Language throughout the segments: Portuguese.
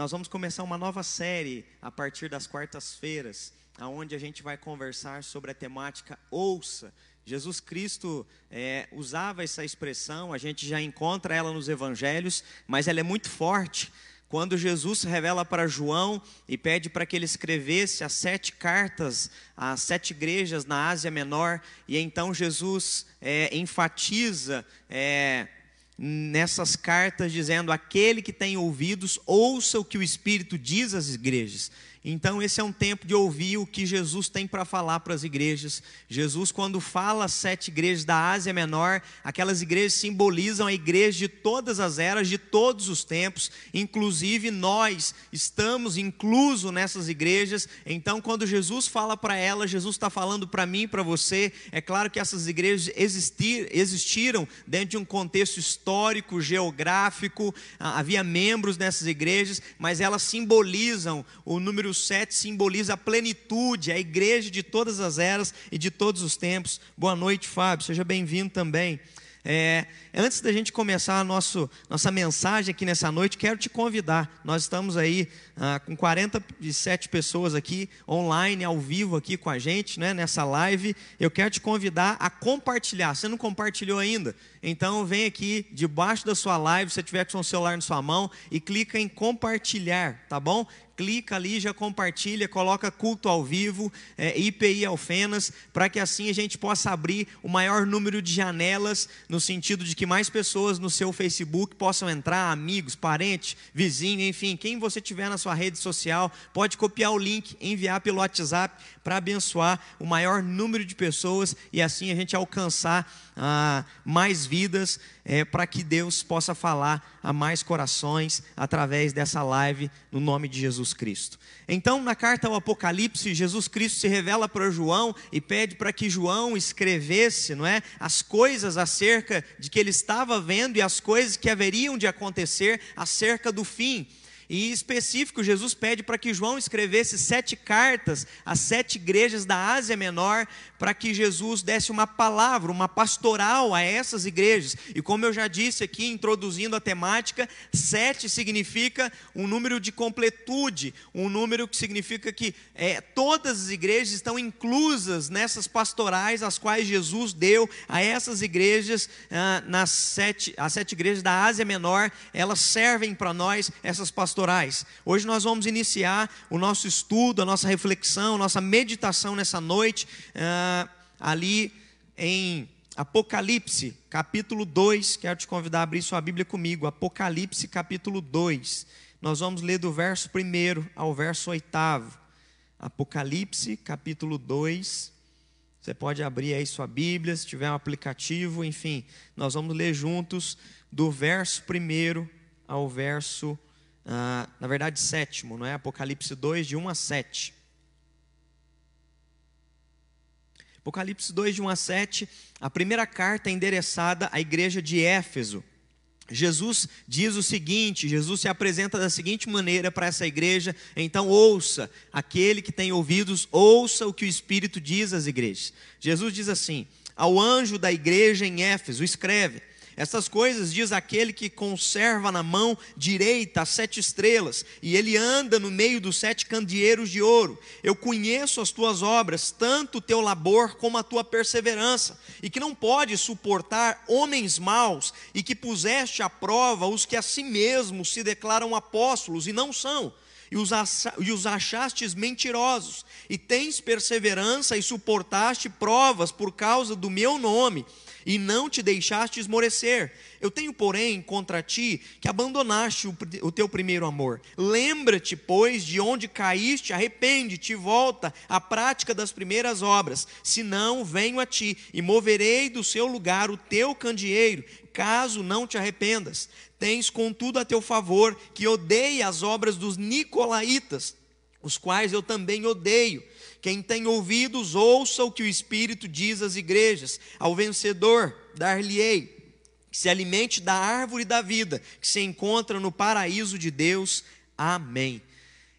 nós vamos começar uma nova série a partir das quartas-feiras, aonde a gente vai conversar sobre a temática ouça. Jesus Cristo é, usava essa expressão, a gente já encontra ela nos evangelhos, mas ela é muito forte. Quando Jesus revela para João e pede para que ele escrevesse as sete cartas às sete igrejas na Ásia Menor, e então Jesus é, enfatiza é, nessas cartas dizendo: aquele que tem ouvidos, ouça o que o Espírito diz às igrejas. Então, esse é um tempo de ouvir o que Jesus tem para falar para as igrejas. Jesus, quando fala às sete igrejas da Ásia Menor, aquelas igrejas simbolizam a igreja de todas as eras, de todos os tempos, inclusive nós estamos inclusos nessas igrejas. Então, quando Jesus fala para elas, Jesus está falando para mim para você. É claro que essas igrejas existir, existiram dentro de um contexto histórico, geográfico, havia membros nessas igrejas, mas elas simbolizam o número número 7 simboliza a plenitude, a igreja de todas as eras e de todos os tempos. Boa noite, Fábio, seja bem-vindo também. É, antes da gente começar a nosso, nossa mensagem aqui nessa noite, quero te convidar. Nós estamos aí ah, com 47 pessoas aqui online, ao vivo aqui com a gente, né, nessa live. Eu quero te convidar a compartilhar. Você não compartilhou ainda? Então vem aqui debaixo da sua live, se você tiver com o seu celular na sua mão, e clica em compartilhar, tá bom? Clica ali, já compartilha, coloca culto ao vivo, é, IPI Alfenas, para que assim a gente possa abrir o maior número de janelas, no sentido de que mais pessoas no seu Facebook possam entrar, amigos, parentes, vizinho, enfim, quem você tiver na sua rede social, pode copiar o link, enviar pelo WhatsApp para abençoar o maior número de pessoas e assim a gente alcançar ah, mais vidas, é, para que Deus possa falar a mais corações através dessa live, no nome de Jesus Cristo. Então, na carta ao Apocalipse, Jesus Cristo se revela para João e pede para que João escrevesse, não é, as coisas acerca de que ele estava vendo e as coisas que haveriam de acontecer acerca do fim. E em específico, Jesus pede para que João escrevesse sete cartas às sete igrejas da Ásia Menor, para que Jesus desse uma palavra, uma pastoral a essas igrejas. E como eu já disse aqui, introduzindo a temática, sete significa um número de completude, um número que significa que é, todas as igrejas estão inclusas nessas pastorais as quais Jesus deu a essas igrejas, ah, nas sete, as sete igrejas da Ásia Menor, elas servem para nós, essas pastorais. Hoje nós vamos iniciar o nosso estudo, a nossa reflexão, a nossa meditação nessa noite, ali em Apocalipse, capítulo 2. Quero te convidar a abrir sua Bíblia comigo. Apocalipse, capítulo 2. Nós vamos ler do verso 1 ao verso 8. Apocalipse, capítulo 2. Você pode abrir aí sua Bíblia, se tiver um aplicativo, enfim, nós vamos ler juntos do verso 1 ao verso ah, na verdade, sétimo, não é? Apocalipse 2, de 1 a 7. Apocalipse 2, de 1 a 7, a primeira carta é endereçada à igreja de Éfeso. Jesus diz o seguinte: Jesus se apresenta da seguinte maneira para essa igreja, então ouça, aquele que tem ouvidos, ouça o que o Espírito diz às igrejas. Jesus diz assim: ao anjo da igreja em Éfeso, escreve: essas coisas diz aquele que conserva na mão direita as sete estrelas, e ele anda no meio dos sete candeeiros de ouro. Eu conheço as tuas obras, tanto o teu labor como a tua perseverança, e que não pode suportar homens maus, e que puseste à prova os que a si mesmos se declaram apóstolos e não são e os achastes mentirosos, e tens perseverança e suportaste provas por causa do meu nome, e não te deixaste esmorecer. Eu tenho, porém, contra ti que abandonaste o, o teu primeiro amor. Lembra-te, pois, de onde caíste, arrepende-te volta à prática das primeiras obras. Senão, venho a ti e moverei do seu lugar o teu candeeiro, caso não te arrependas. Tens, contudo, a teu favor que odeia as obras dos nicolaítas, os quais eu também odeio quem tem ouvidos, ouça o que o Espírito diz às igrejas. Ao vencedor, dar-lhe-ei que se alimente da árvore da vida, que se encontra no paraíso de Deus. Amém.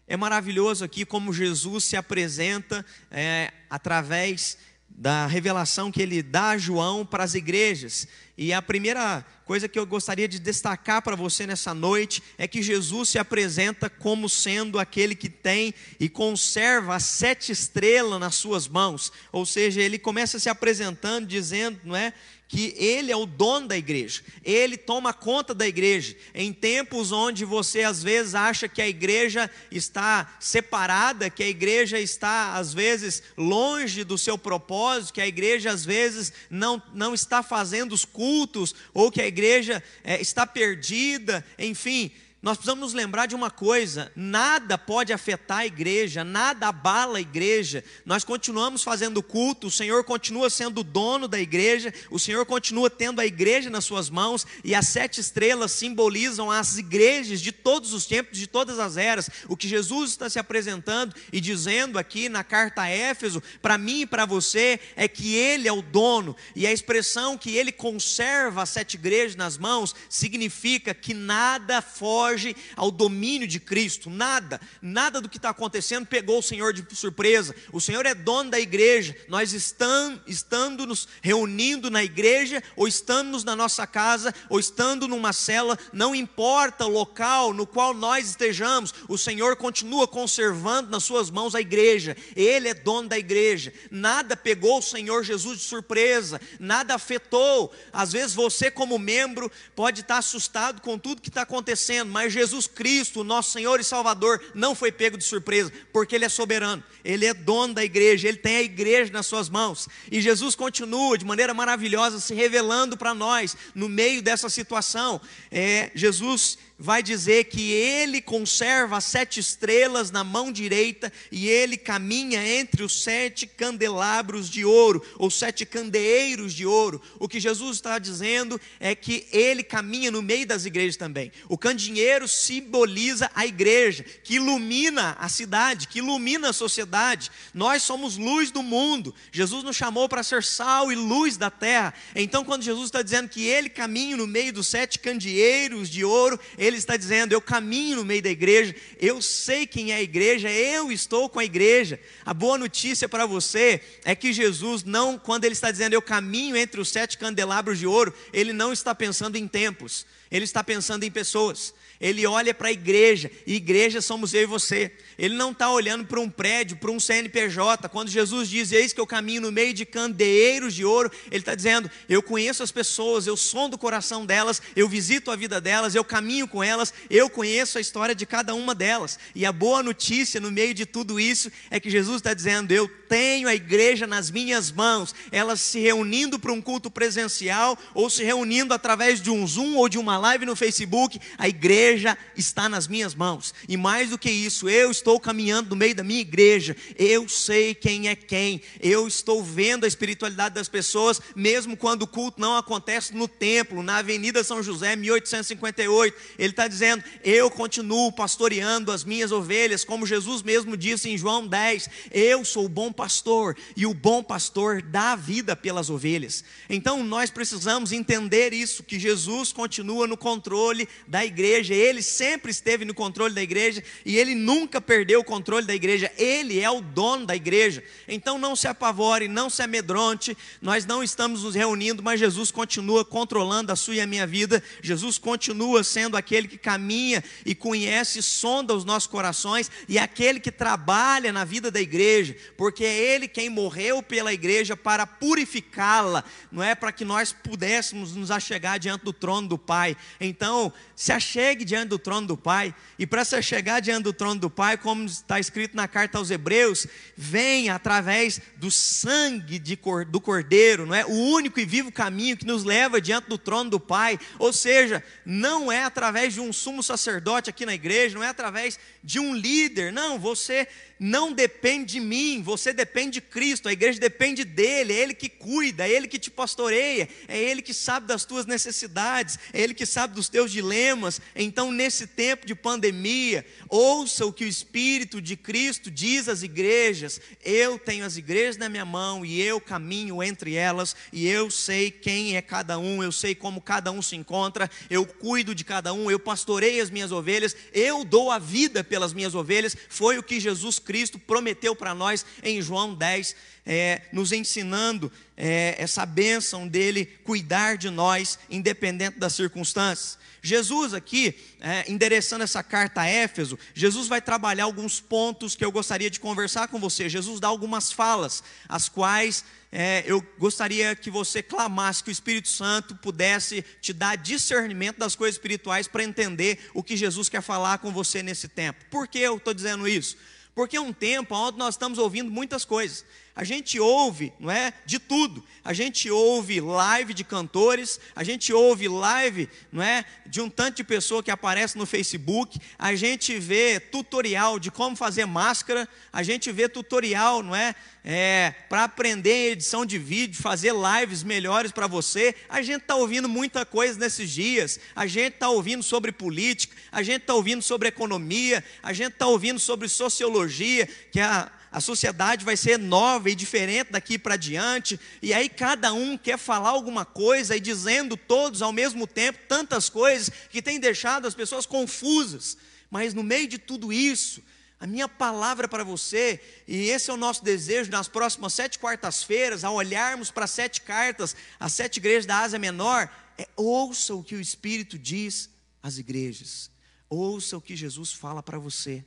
É maravilhoso aqui como Jesus se apresenta é, através da revelação que ele dá a João para as igrejas. E a primeira coisa que eu gostaria de destacar para você nessa noite é que Jesus se apresenta como sendo aquele que tem e conserva as sete estrelas nas suas mãos. Ou seja, ele começa se apresentando dizendo, não é, que ele é o dono da igreja, ele toma conta da igreja. Em tempos onde você às vezes acha que a igreja está separada, que a igreja está às vezes longe do seu propósito, que a igreja às vezes não, não está fazendo os cultos, ou que a igreja é, está perdida, enfim nós precisamos nos lembrar de uma coisa: nada pode afetar a igreja, nada abala a igreja. Nós continuamos fazendo culto, o Senhor continua sendo o dono da igreja, o Senhor continua tendo a igreja nas suas mãos, e as sete estrelas simbolizam as igrejas de todos os tempos, de todas as eras. O que Jesus está se apresentando e dizendo aqui na carta a Éfeso, para mim e para você, é que Ele é o dono, e a expressão que Ele conserva as sete igrejas nas mãos significa que nada foge foge ao domínio de Cristo. Nada, nada do que está acontecendo pegou o Senhor de surpresa. O Senhor é dono da igreja. Nós estamos, estando nos reunindo na igreja, ou estamos na nossa casa, ou estando numa cela, não importa o local no qual nós estejamos, o Senhor continua conservando nas suas mãos a igreja. Ele é dono da igreja. Nada pegou o Senhor Jesus de surpresa, nada afetou. Às vezes você, como membro, pode estar assustado com tudo que está acontecendo, mas mas Jesus Cristo, nosso Senhor e Salvador, não foi pego de surpresa, porque Ele é soberano, Ele é dono da igreja, Ele tem a igreja nas suas mãos, e Jesus continua de maneira maravilhosa se revelando para nós no meio dessa situação. É, Jesus vai dizer que ele conserva as sete estrelas na mão direita e ele caminha entre os sete candelabros de ouro, ou sete candeeiros de ouro. O que Jesus está dizendo é que ele caminha no meio das igrejas também. O candeeiro simboliza a igreja, que ilumina a cidade, que ilumina a sociedade. Nós somos luz do mundo. Jesus nos chamou para ser sal e luz da terra. Então, quando Jesus está dizendo que ele caminha no meio dos sete candeeiros de ouro, ele ele está dizendo: eu caminho no meio da igreja, eu sei quem é a igreja, eu estou com a igreja. A boa notícia para você é que Jesus não, quando ele está dizendo eu caminho entre os sete candelabros de ouro, ele não está pensando em tempos, ele está pensando em pessoas ele olha para a igreja, e igreja somos eu e você. Ele não está olhando para um prédio, para um CNPJ. Quando Jesus diz, eis que eu caminho no meio de candeeiros de ouro, ele está dizendo, eu conheço as pessoas, eu sondo o coração delas, eu visito a vida delas, eu caminho com elas, eu conheço a história de cada uma delas. E a boa notícia no meio de tudo isso é que Jesus está dizendo, eu tenho a igreja nas minhas mãos, elas se reunindo para um culto presencial, ou se reunindo através de um Zoom ou de uma live no Facebook, a igreja igreja está nas minhas mãos. E mais do que isso, eu estou caminhando no meio da minha igreja. Eu sei quem é quem. Eu estou vendo a espiritualidade das pessoas, mesmo quando o culto não acontece no templo, na Avenida São José, 1858. Ele está dizendo: Eu continuo pastoreando as minhas ovelhas, como Jesus mesmo disse em João 10. Eu sou o bom pastor e o bom pastor dá vida pelas ovelhas. Então nós precisamos entender isso, que Jesus continua no controle da igreja ele sempre esteve no controle da igreja e ele nunca perdeu o controle da igreja, ele é o dono da igreja. Então não se apavore, não se amedronte, nós não estamos nos reunindo, mas Jesus continua controlando a sua e a minha vida, Jesus continua sendo aquele que caminha e conhece, sonda os nossos corações e é aquele que trabalha na vida da igreja, porque é ele quem morreu pela igreja para purificá-la, não é para que nós pudéssemos nos achegar diante do trono do Pai. Então, se achegue diante do trono do Pai. E para se chegar diante do trono do Pai, como está escrito na carta aos Hebreus, vem através do sangue de, do Cordeiro, não é? O único e vivo caminho que nos leva diante do trono do Pai. Ou seja, não é através de um sumo sacerdote aqui na igreja, não é através de um líder. Não, você não depende de mim, você depende de Cristo, a igreja depende dele, é ele que cuida, é ele que te pastoreia, é ele que sabe das tuas necessidades, é ele que sabe dos teus dilemas. Então, nesse tempo de pandemia, ouça o que o Espírito de Cristo diz às igrejas: eu tenho as igrejas na minha mão e eu caminho entre elas, e eu sei quem é cada um, eu sei como cada um se encontra, eu cuido de cada um, eu pastorei as minhas ovelhas, eu dou a vida pelas minhas ovelhas, foi o que Jesus Cristo prometeu para nós em João 10, é, nos ensinando é, essa bênção dele cuidar de nós, independente das circunstâncias. Jesus aqui, é, endereçando essa carta a Éfeso, Jesus vai trabalhar alguns pontos que eu gostaria de conversar com você. Jesus dá algumas falas, as quais é, eu gostaria que você clamasse que o Espírito Santo pudesse te dar discernimento das coisas espirituais para entender o que Jesus quer falar com você nesse tempo. Por que eu estou dizendo isso? Porque é um tempo onde nós estamos ouvindo muitas coisas. A gente ouve, não é, de tudo. A gente ouve live de cantores, a gente ouve live, não é, de um tanto de pessoa que aparece no Facebook. A gente vê tutorial de como fazer máscara. A gente vê tutorial, não é, é para aprender edição de vídeo, fazer lives melhores para você. A gente está ouvindo muita coisa nesses dias. A gente está ouvindo sobre política. A gente está ouvindo sobre economia. A gente está ouvindo sobre sociologia, que é a a sociedade vai ser nova e diferente daqui para diante, e aí cada um quer falar alguma coisa e dizendo todos ao mesmo tempo tantas coisas que tem deixado as pessoas confusas. Mas no meio de tudo isso, a minha palavra para você, e esse é o nosso desejo nas próximas sete quartas-feiras, ao olharmos para sete cartas, as sete igrejas da Ásia Menor, é ouça o que o Espírito diz às igrejas, ouça o que Jesus fala para você.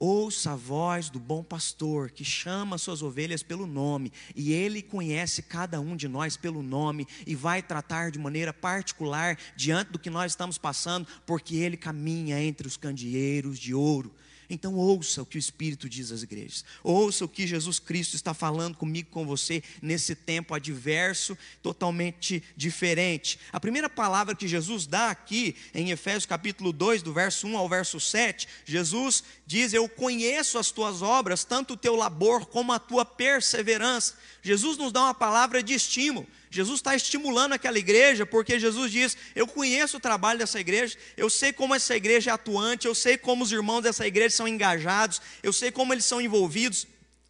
Ouça a voz do bom pastor que chama suas ovelhas pelo nome, e ele conhece cada um de nós pelo nome e vai tratar de maneira particular diante do que nós estamos passando, porque ele caminha entre os candeeiros de ouro. Então ouça o que o Espírito diz às igrejas. Ouça o que Jesus Cristo está falando comigo, com você, nesse tempo adverso, totalmente diferente. A primeira palavra que Jesus dá aqui, em Efésios capítulo 2, do verso 1 ao verso 7, Jesus diz: Eu conheço as tuas obras, tanto o teu labor como a tua perseverança. Jesus nos dá uma palavra de estímulo. Jesus está estimulando aquela igreja, porque Jesus diz: Eu conheço o trabalho dessa igreja, eu sei como essa igreja é atuante, eu sei como os irmãos dessa igreja são engajados, eu sei como eles são envolvidos,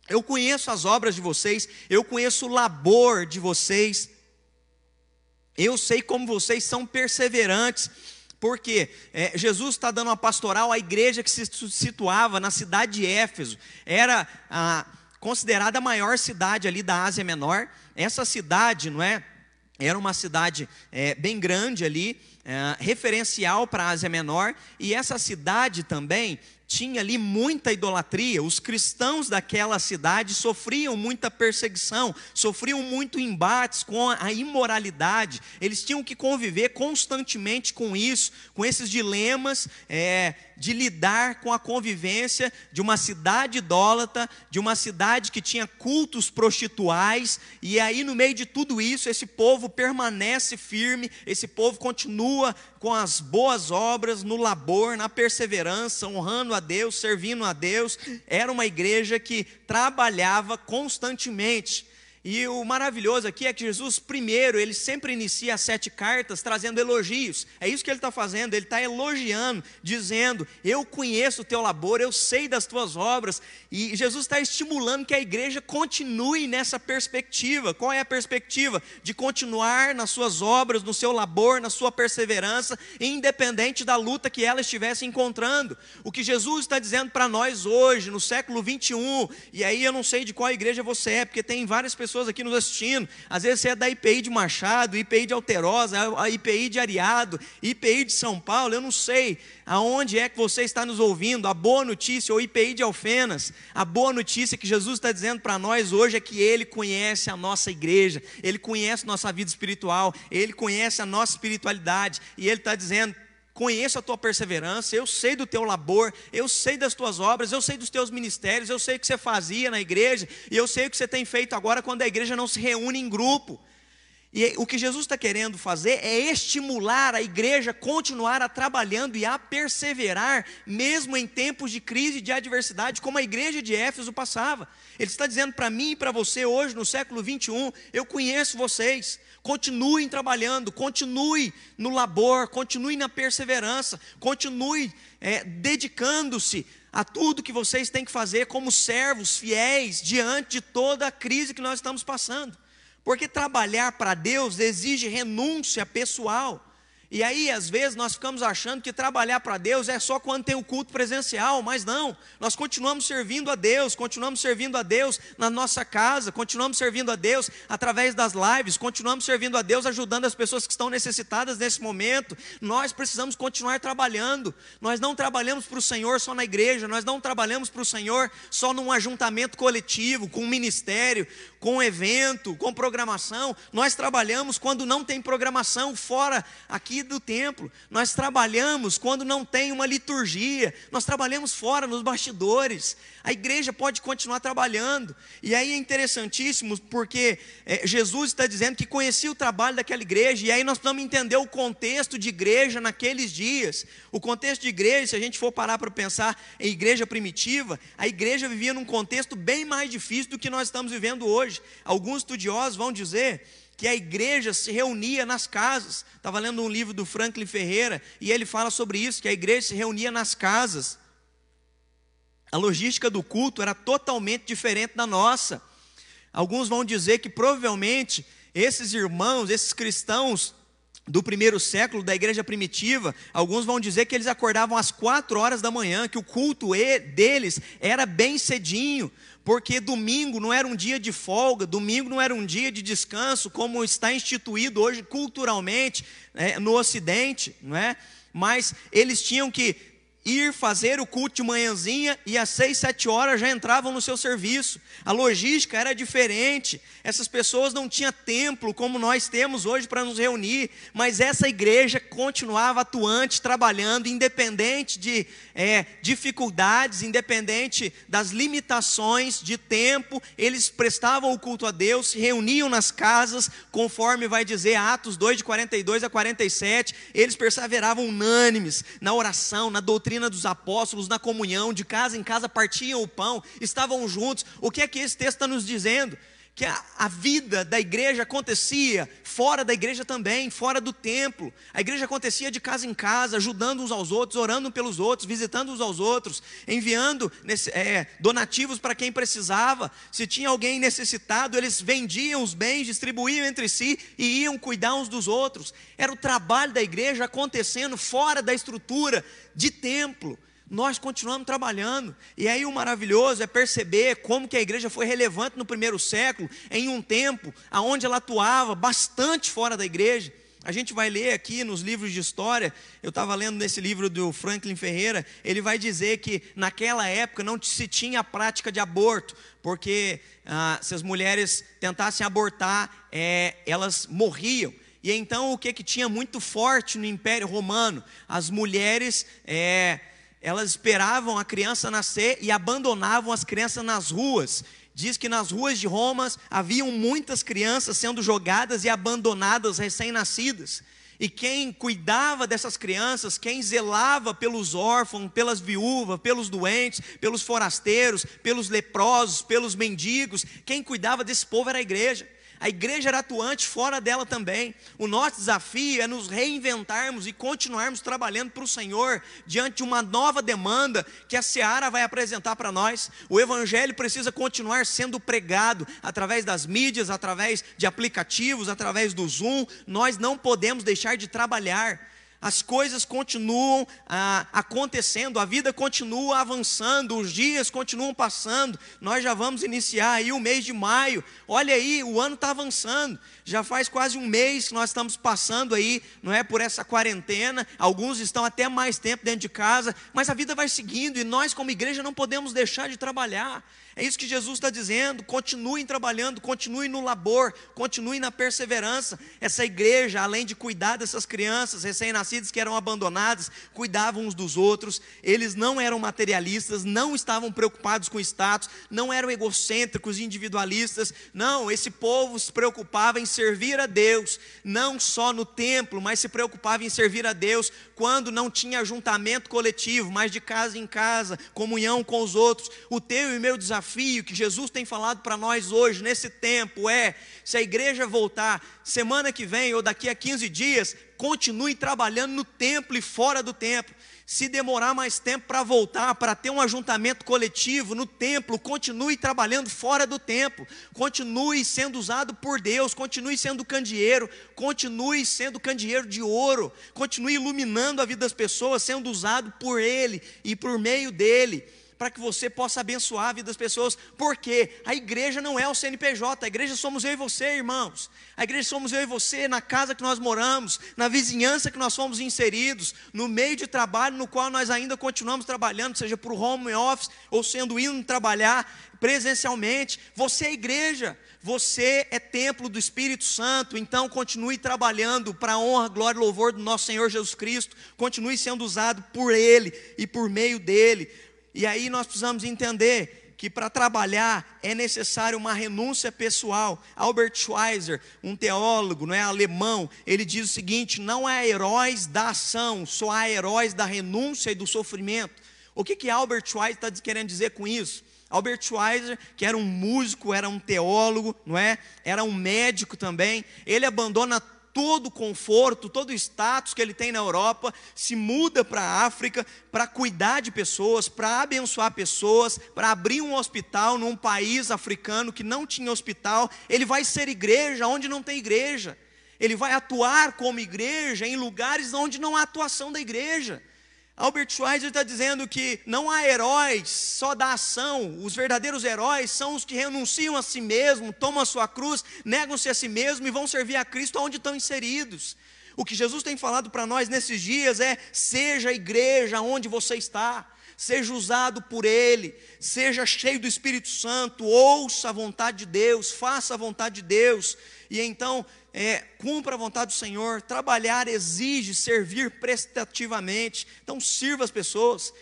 eu conheço as obras de vocês, eu conheço o labor de vocês, eu sei como vocês são perseverantes. Porque é, Jesus está dando uma pastoral à igreja que se situava na cidade de Éfeso, era a, considerada a maior cidade ali da Ásia Menor, essa cidade, não é? Era uma cidade é, bem grande ali, é, referencial para a Ásia Menor, e essa cidade também tinha ali muita idolatria. Os cristãos daquela cidade sofriam muita perseguição, sofriam muito embates com a imoralidade. Eles tinham que conviver constantemente com isso, com esses dilemas é, de lidar com a convivência de uma cidade idólatra, de uma cidade que tinha cultos prostituais. E aí, no meio de tudo isso, esse povo permanece firme, esse povo continua com as boas obras, no labor, na perseverança, honrando a Deus, servindo a Deus. Era uma igreja que trabalhava constantemente. E o maravilhoso aqui é que Jesus, primeiro, ele sempre inicia as sete cartas trazendo elogios. É isso que ele está fazendo, ele está elogiando, dizendo: Eu conheço o teu labor, eu sei das tuas obras. E Jesus está estimulando que a igreja continue nessa perspectiva. Qual é a perspectiva? De continuar nas suas obras, no seu labor, na sua perseverança, independente da luta que ela estivesse encontrando. O que Jesus está dizendo para nós hoje, no século 21, e aí eu não sei de qual igreja você é, porque tem várias pessoas pessoas aqui nos assistindo. Às vezes você é da IPI de Machado, IPI de Alterosa, a IPI de Ariado, IPI de São Paulo, eu não sei aonde é que você está nos ouvindo. A boa notícia, ou IPI de Alfenas, a boa notícia que Jesus está dizendo para nós hoje é que Ele conhece a nossa igreja, Ele conhece nossa vida espiritual, Ele conhece a nossa espiritualidade, e Ele está dizendo conheço a tua perseverança, eu sei do teu labor, eu sei das tuas obras, eu sei dos teus ministérios, eu sei o que você fazia na igreja, e eu sei o que você tem feito agora quando a igreja não se reúne em grupo. E o que Jesus está querendo fazer é estimular a igreja a continuar a trabalhando e a perseverar, mesmo em tempos de crise e de adversidade, como a igreja de Éfeso passava. Ele está dizendo para mim e para você hoje, no século 21, eu conheço vocês, continuem trabalhando, continue no labor, continue na perseverança, continue é, dedicando-se a tudo que vocês têm que fazer como servos fiéis diante de toda a crise que nós estamos passando. Porque trabalhar para Deus exige renúncia pessoal, E aí, às vezes, nós ficamos achando que trabalhar para Deus é só quando tem o culto presencial, mas não. Nós continuamos servindo a Deus, continuamos servindo a Deus na nossa casa, continuamos servindo a Deus através das lives, continuamos servindo a Deus ajudando as pessoas que estão necessitadas nesse momento. Nós precisamos continuar trabalhando. Nós não trabalhamos para o Senhor só na igreja, nós não trabalhamos para o Senhor só num ajuntamento coletivo, com um ministério, com um evento, com programação. Nós trabalhamos quando não tem programação fora aqui do templo. Nós trabalhamos quando não tem uma liturgia. Nós trabalhamos fora nos bastidores. A igreja pode continuar trabalhando. E aí é interessantíssimo porque é, Jesus está dizendo que conhecia o trabalho daquela igreja. E aí nós precisamos entender o contexto de igreja naqueles dias. O contexto de igreja, se a gente for parar para pensar em igreja primitiva, a igreja vivia num contexto bem mais difícil do que nós estamos vivendo hoje. Alguns estudiosos vão dizer que a igreja se reunia nas casas. Estava lendo um livro do Franklin Ferreira e ele fala sobre isso, que a igreja se reunia nas casas. A logística do culto era totalmente diferente da nossa. Alguns vão dizer que provavelmente esses irmãos, esses cristãos do primeiro século, da igreja primitiva, alguns vão dizer que eles acordavam às quatro horas da manhã, que o culto deles era bem cedinho, porque domingo não era um dia de folga, domingo não era um dia de descanso, como está instituído hoje culturalmente né, no Ocidente, não é? Mas eles tinham que ir fazer o culto de manhãzinha e às seis, sete horas já entravam no seu serviço. A logística era diferente. Essas pessoas não tinham templo como nós temos hoje para nos reunir, mas essa igreja continuava atuante, trabalhando, independente de é, dificuldades, independente das limitações de tempo, eles prestavam o culto a Deus, se reuniam nas casas, conforme vai dizer Atos 2, de 42 a 47, eles perseveravam unânimes na oração, na doutrina doutrina dos apóstolos, na comunhão, de casa em casa partiam o pão, estavam juntos. O que é que esse texto está nos dizendo? Que a, a, vida da igreja acontecia fora da igreja também, fora do templo. A igreja acontecia de casa em casa, ajudando uns aos outros, orando pelos outros, visitando uns aos outros, enviando nesse, é, donativos para quem precisava. Se tinha alguém necessitado, eles vendiam os bens, distribuíam entre si e iam cuidar uns dos outros. Era o trabalho da igreja acontecendo fora da estrutura de templo nós continuamos trabalhando. E aí o maravilhoso é perceber como que a igreja foi relevante no primeiro século, em um tempo aonde ela atuava bastante fora da igreja. A gente vai ler aqui nos livros de história, eu estava lendo nesse livro do Franklin Ferreira, ele vai dizer que naquela época não se tinha a prática de aborto, porque ah, se as mulheres tentassem abortar, é, elas morriam. E então o que, que tinha muito forte no Império Romano? As mulheres é, elas esperavam a criança nascer e abandonavam as crianças nas ruas. Diz que nas ruas de Roma haviam muitas crianças sendo jogadas e abandonadas recém-nascidas. E quem cuidava dessas crianças, quem zelava pelos órfãos, pelas viúvas, pelos doentes, pelos forasteiros, pelos leprosos, pelos mendigos, quem cuidava desse povo era a igreja. A igreja era atuante fora dela também. O nosso desafio é nos reinventarmos e continuarmos trabalhando para o Senhor diante de uma nova demanda que a Seara vai apresentar para nós. O Evangelho precisa continuar sendo pregado através das mídias, através de aplicativos, através do Zoom. Nós não podemos deixar de trabalhar as coisas continuam ah, acontecendo, a vida continua avançando, os dias continuam passando. Nós já vamos iniciar aí o mês de maio. Olha aí, o ano está avançando. Já faz quase um mês que nós estamos passando aí, não é por essa quarentena. Alguns estão até mais tempo dentro de casa, mas a vida vai seguindo e nós, como igreja, não podemos deixar de trabalhar. É isso que Jesus está dizendo. Continuem trabalhando, continuem no labor, continuem na perseverança. Essa igreja, além de cuidar dessas crianças recém-nascidas que eram abandonadas, cuidavam uns dos outros. Eles não eram materialistas, não estavam preocupados com status, não eram egocêntricos, individualistas. Não, esse povo se preocupava em servir a Deus, não só no templo, mas se preocupava em servir a Deus quando não tinha ajuntamento coletivo, mas de casa em casa, comunhão com os outros. O teu e meu desafio desafio que Jesus tem falado para nós hoje, nesse tempo, é: se a igreja voltar semana que vem ou daqui a 15 dias, continue trabalhando no templo e fora do templo. Se demorar mais tempo para voltar, para ter um ajuntamento coletivo no templo, continue trabalhando fora do templo, continue sendo usado por Deus, continue sendo candeeiro, continue sendo candeeiro de ouro, continue iluminando a vida das pessoas, sendo usado por Ele e por meio dele para que você possa abençoar a vida das pessoas, porque a igreja não é o CNPJ, a igreja somos eu e você, irmãos. A igreja somos eu e você na casa que nós moramos, na vizinhança que nós fomos inseridos, no meio de trabalho no qual nós ainda continuamos trabalhando, seja o home office ou sendo indo trabalhar presencialmente. Você é igreja, você é templo do Espírito Santo, então continue trabalhando para a honra, glória e louvor do nosso Senhor Jesus Cristo, continue sendo usado por Ele e por meio dEle. E aí nós precisamos entender que para trabalhar é necessário uma renúncia pessoal. Albert Schweitzer, um teólogo, não é alemão, ele diz o seguinte: não há heróis da ação, só há heróis da renúncia e do sofrimento. O que que Albert Schweitzer está querendo dizer com isso? Albert Schweitzer, que era um músico, era um teólogo, não é? Era um médico também. Ele abandona todo o conforto, todo o status que ele tem na Europa, se muda para a África para cuidar de pessoas, para abençoar pessoas, para abrir um hospital num país africano que não tinha hospital. Ele vai ser igreja onde não tem igreja. Ele vai atuar como igreja em lugares onde não há atuação da igreja. Albert Schweitzer está dizendo que não há heróis só da ação, os verdadeiros heróis são os que renunciam a si mesmo, tomam a sua cruz, negam-se a si mesmo e vão servir a Cristo onde estão inseridos. O que Jesus tem falado para nós nesses dias é: seja a igreja onde você está, seja usado por Ele, seja cheio do Espírito Santo, ouça a vontade de Deus, faça a vontade de Deus, e então é, cumpra a vontade do Senhor. Trabalhar exige servir prestativamente. Então, sirva as pessoas.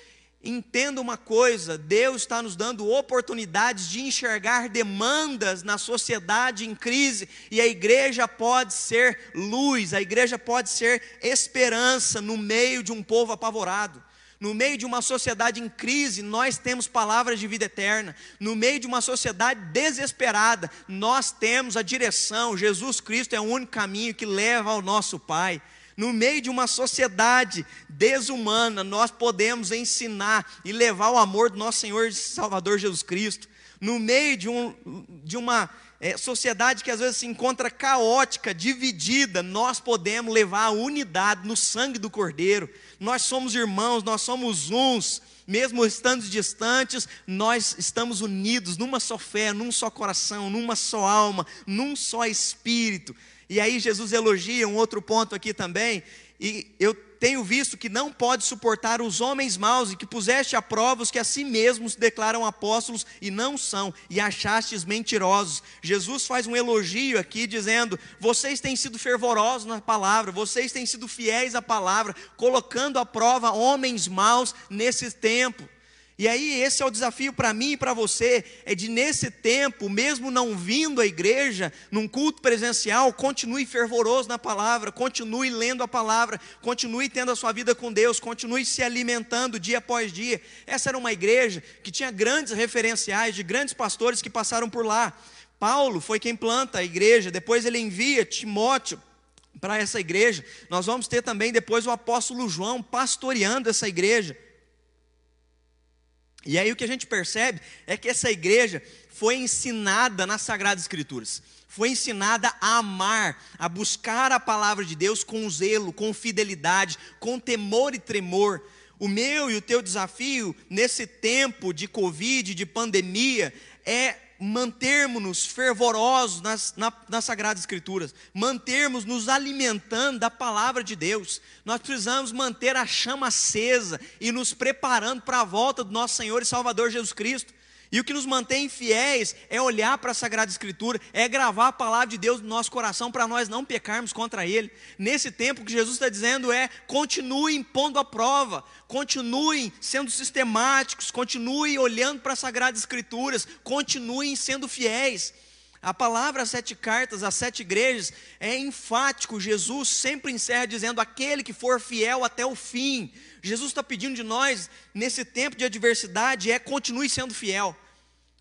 Entenda uma coisa: Deus está nos dando oportunidades de enxergar demandas na sociedade em crise, e a igreja pode ser luz, a igreja pode ser esperança no meio de um povo apavorado. No meio de uma sociedade em crise, nós temos palavras de vida eterna. No meio de uma sociedade desesperada, nós temos a direção. Jesus Cristo é o único caminho que leva ao nosso Pai. No meio de uma sociedade desumana, nós podemos ensinar e levar o amor do nosso Senhor e Salvador Jesus Cristo. No meio de, um, de uma é, sociedade que às vezes se encontra caótica, dividida, nós podemos levar a unidade no sangue do Cordeiro. Nós somos irmãos, nós somos uns, mesmo estando distantes, nós estamos unidos numa só fé, num só coração, numa só alma, num só espírito. E aí Jesus elogia um outro ponto aqui também, e eu tenho visto que não pode suportar os homens maus e que puseste a prova os que a si mesmos declaram apóstolos e não são, e achastes mentirosos. Jesus faz um elogio aqui dizendo: vocês têm sido fervorosos na palavra, vocês têm sido fiéis à palavra, colocando à prova homens maus nesse tempo. E aí, esse é o desafio para mim e para você: é de nesse tempo, mesmo não vindo à igreja, num culto presencial, continue fervoroso na palavra, continue lendo a palavra, continue tendo a sua vida com Deus, continue se alimentando dia após dia. Essa era uma igreja que tinha grandes referenciais de grandes pastores que passaram por lá. Paulo foi quem planta a igreja, depois ele envia Timóteo para essa igreja. Nós vamos ter também depois o apóstolo João pastoreando essa igreja. E aí o que a gente percebe é que essa igreja foi ensinada nas Sagradas Escrituras, foi ensinada a amar, a buscar a palavra de Deus com zelo, com fidelidade, com temor e tremor. O meu e o teu desafio nesse tempo de Covid, de pandemia, é mantermos-nos fervorosos nas, na, nas Sagradas Escrituras, mantermos nos alimentando da palavra de Deus. Nós precisamos manter a chama acesa e nos preparando para a volta do nosso Senhor e Salvador Jesus Cristo. E o que nos mantém fiéis é olhar para a Sagrada Escritura, é gravar a palavra de Deus no nosso coração para nós não pecarmos contra Ele. Nesse tempo, que Jesus está dizendo é: continuem pondo a prova, continuem sendo sistemáticos, continuem olhando para as Sagradas Escrituras, continuem sendo fiéis. A palavra as sete cartas, as sete igrejas, é enfático. Jesus sempre encerra dizendo: aquele que for fiel até o fim. Jesus está pedindo de nós, nesse tempo de adversidade, é continue sendo fiel.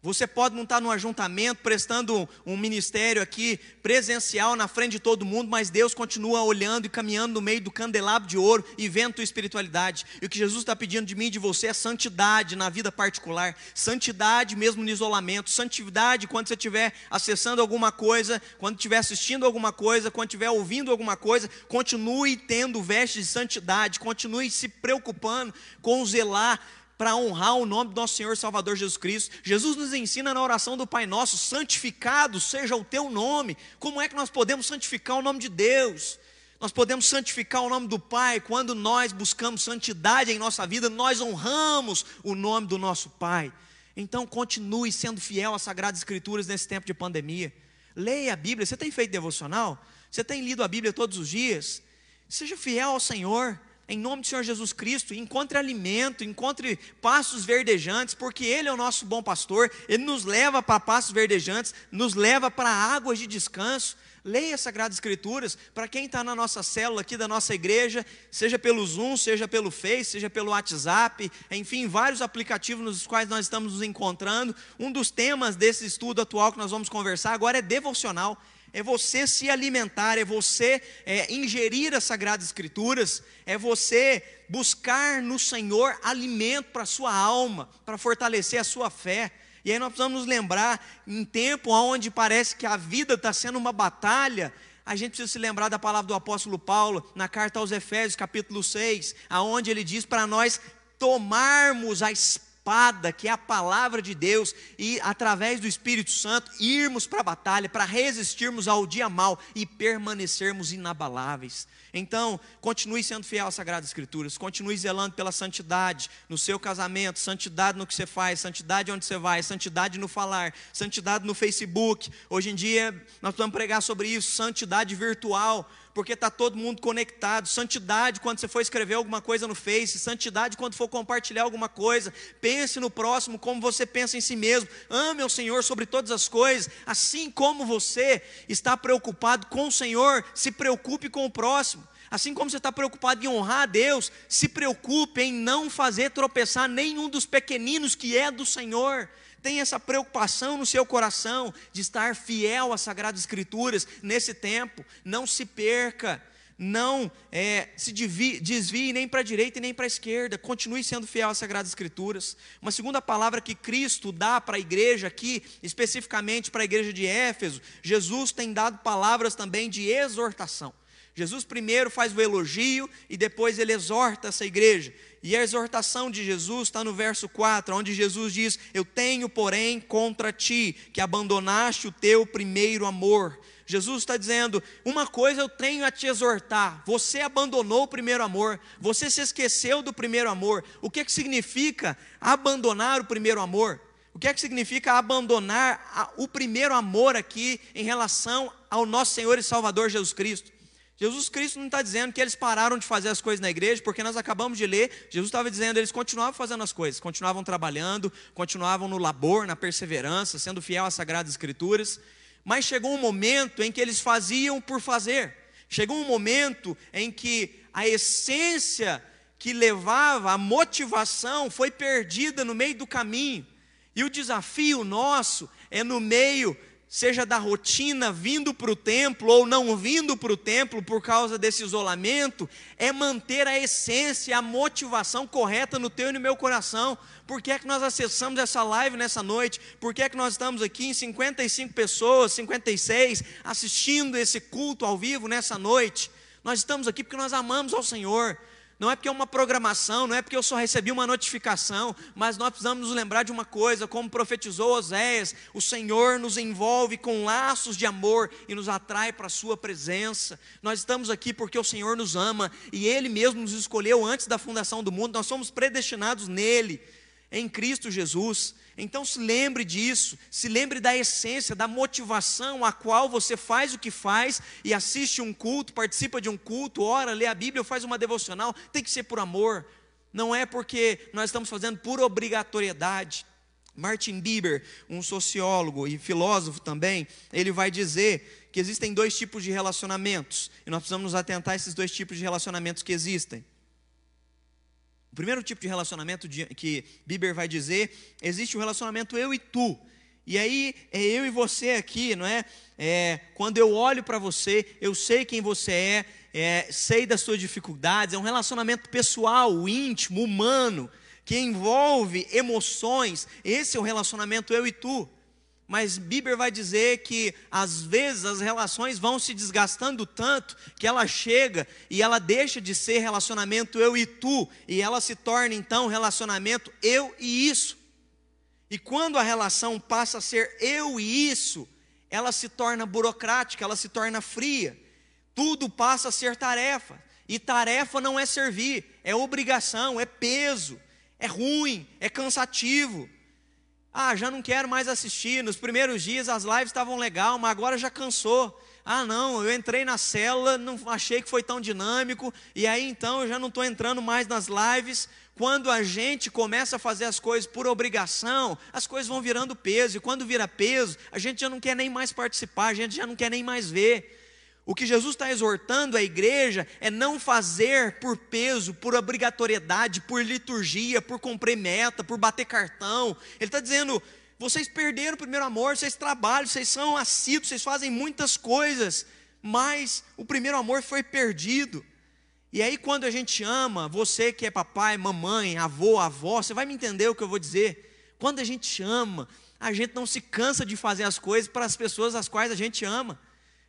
Você pode não estar no ajuntamento prestando um, um, ministério aqui presencial na frente de todo mundo, mas Deus continua olhando e caminhando no meio do candelabro de ouro e vendo tua espiritualidade. E o que Jesus está pedindo de mim e de você é santidade na vida particular, santidade mesmo no isolamento, santidade quando você estiver acessando alguma coisa, quando estiver assistindo alguma coisa, quando estiver ouvindo alguma coisa, continue tendo vestes de santidade, continue se preocupando com zelar para honrar o nome do nosso Senhor Salvador Jesus Cristo. Jesus nos ensina na oração do Pai Nosso: santificado seja o teu nome. Como é que nós podemos santificar o nome de Deus? Nós podemos santificar o nome do Pai quando nós buscamos santidade em nossa vida, nós honramos o nome do nosso Pai. Então, continue sendo fiel às Sagradas Escrituras nesse tempo de pandemia. Leia a Bíblia. Você tem feito devocional? Você tem lido a Bíblia todos os dias? Seja fiel ao Senhor em nome do Senhor Jesus Cristo, encontre alimento, encontre pastos verdejantes, porque Ele é o nosso bom pastor, Ele nos leva para pastos verdejantes, nos leva para águas de descanso. Leia as Sagradas Escrituras, para quem está na nossa célula aqui da nossa igreja, seja pelo Zoom, seja pelo Face, seja pelo WhatsApp, enfim, vários aplicativos nos quais nós estamos nos encontrando. Um dos temas desse estudo atual que nós vamos conversar agora é devocional é você se alimentar, é você é, ingerir as Sagradas Escrituras, é você buscar no Senhor alimento para a sua alma, para fortalecer a sua fé. E aí nós precisamos nos lembrar, em tempo onde parece que a vida está sendo uma batalha, a gente precisa se lembrar da palavra do apóstolo Paulo, na carta aos Efésios, capítulo 6, aonde ele diz para nós tomarmos a espada espada, que é a palavra de Deus, e através do Espírito Santo, irmos para a batalha, para resistirmos ao dia mal e permanecermos inabaláveis. Então, continue sendo fiel às Sagradas Escrituras, continue zelando pela santidade no seu casamento, santidade no que você faz, santidade onde você vai, santidade no falar, santidade no Facebook. Hoje em dia, nós precisamos pregar sobre isso, santidade virtual porque está todo mundo conectado. Santidade quando você for escrever alguma coisa no Face, santidade quando for compartilhar alguma coisa. Pense no próximo como você pensa em si mesmo. Ame o Senhor sobre todas as coisas, assim como você está preocupado com o Senhor, se preocupe com o próximo. Assim como você está preocupado em honrar a Deus, se preocupe em não fazer tropeçar nenhum dos pequeninos que é do Senhor. Tenha essa preocupação no seu coração de estar fiel às Sagradas Escrituras nesse tempo. Não se perca, não é, se desvie, desvie nem para a direita e nem para a esquerda. Continue sendo fiel às Sagradas Escrituras. Uma segunda palavra que Cristo dá para a igreja aqui, especificamente para a igreja de Éfeso, Jesus tem dado palavras também de exortação. Jesus primeiro faz o elogio e depois ele exorta essa igreja. E a exortação de Jesus está no verso 4, onde Jesus diz: Eu tenho, porém, contra ti, que abandonaste o teu primeiro amor. Jesus está dizendo: Uma coisa eu tenho a te exortar. Você abandonou o primeiro amor, você se esqueceu do primeiro amor. O que, é que significa abandonar o primeiro amor? O que é que significa abandonar o primeiro amor aqui em relação ao nosso Senhor e Salvador Jesus Cristo? Jesus Cristo não está dizendo que eles pararam de fazer as coisas na igreja, porque nós acabamos de ler, Jesus estava dizendo, eles continuavam fazendo as coisas, continuavam trabalhando, continuavam no labor, na perseverança, sendo fiel às Sagradas Escrituras, mas chegou um momento em que eles faziam por fazer, chegou um momento em que a essência que levava, a motivação foi perdida no meio do caminho, e o desafio nosso é no meio seja da rotina vindo para o templo ou não vindo para o templo por causa desse isolamento, é manter a essência, a motivação correta no teu e no meu coração. Por que é que nós acessamos essa live nessa noite? Por que é que nós estamos aqui em 55 pessoas, 56, assistindo esse culto ao vivo nessa noite? Nós estamos aqui porque nós amamos ao Senhor. Não é porque é uma programação, não é porque eu só recebi uma notificação, mas nós precisamos nos lembrar de uma coisa, como profetizou Oséias, o Senhor nos envolve com laços de amor e nos atrai para a sua presença. Nós estamos aqui porque o Senhor nos ama e ele mesmo nos escolheu antes da fundação do mundo. Nós somos predestinados nele, em Cristo Jesus. Então se lembre disso, se lembre da essência, da motivação a qual você faz o que faz e assiste um culto, participa de um culto, ora, lê a Bíblia, faz uma devocional, tem que ser por amor, não é porque nós estamos fazendo por obrigatoriedade. Martin Bieber, um sociólogo e filósofo também, ele vai dizer que existem dois tipos de relacionamentos, e nós precisamos nos atentar a esses dois tipos de relacionamentos que existem. O primeiro tipo de relacionamento que Bieber vai dizer, existe o relacionamento eu e tu. E aí é eu e você aqui, não é? é quando eu olho para você, eu sei quem você é, é, sei das suas dificuldades. É um relacionamento pessoal, íntimo, humano, que envolve emoções. Esse é o relacionamento eu e tu. Mas Bieber vai dizer que às vezes as relações vão se desgastando tanto que ela chega e ela deixa de ser relacionamento eu e tu e ela se torna então relacionamento eu e isso. E quando a relação passa a ser eu e isso, ela se torna burocrática, ela se torna fria. Tudo passa a ser tarefa. E tarefa não é servir, é obrigação, é peso, é ruim, é cansativo. Ah, já não quero mais assistir. Nos primeiros dias as lives estavam legal, mas agora já cansou. Ah, não, eu entrei na célula, não achei que foi tão dinâmico, e aí então eu já não estou entrando mais nas lives. Quando a gente começa a fazer as coisas por obrigação, as coisas vão virando peso, e quando vira peso, a gente já não quer nem mais participar, a gente já não quer nem mais ver. O que Jesus está exortando a igreja é não fazer por peso, por obrigatoriedade, por liturgia, por cumprir meta, por bater cartão. Ele está dizendo: vocês perderam o primeiro amor, vocês trabalham, vocês são assíduos, vocês fazem muitas coisas, mas o primeiro amor foi perdido. E aí, quando a gente ama, você que é papai, mamãe, avô, avó, você vai me entender o que eu vou dizer. Quando a gente ama, a gente não se cansa de fazer as coisas para as pessoas às quais a gente ama.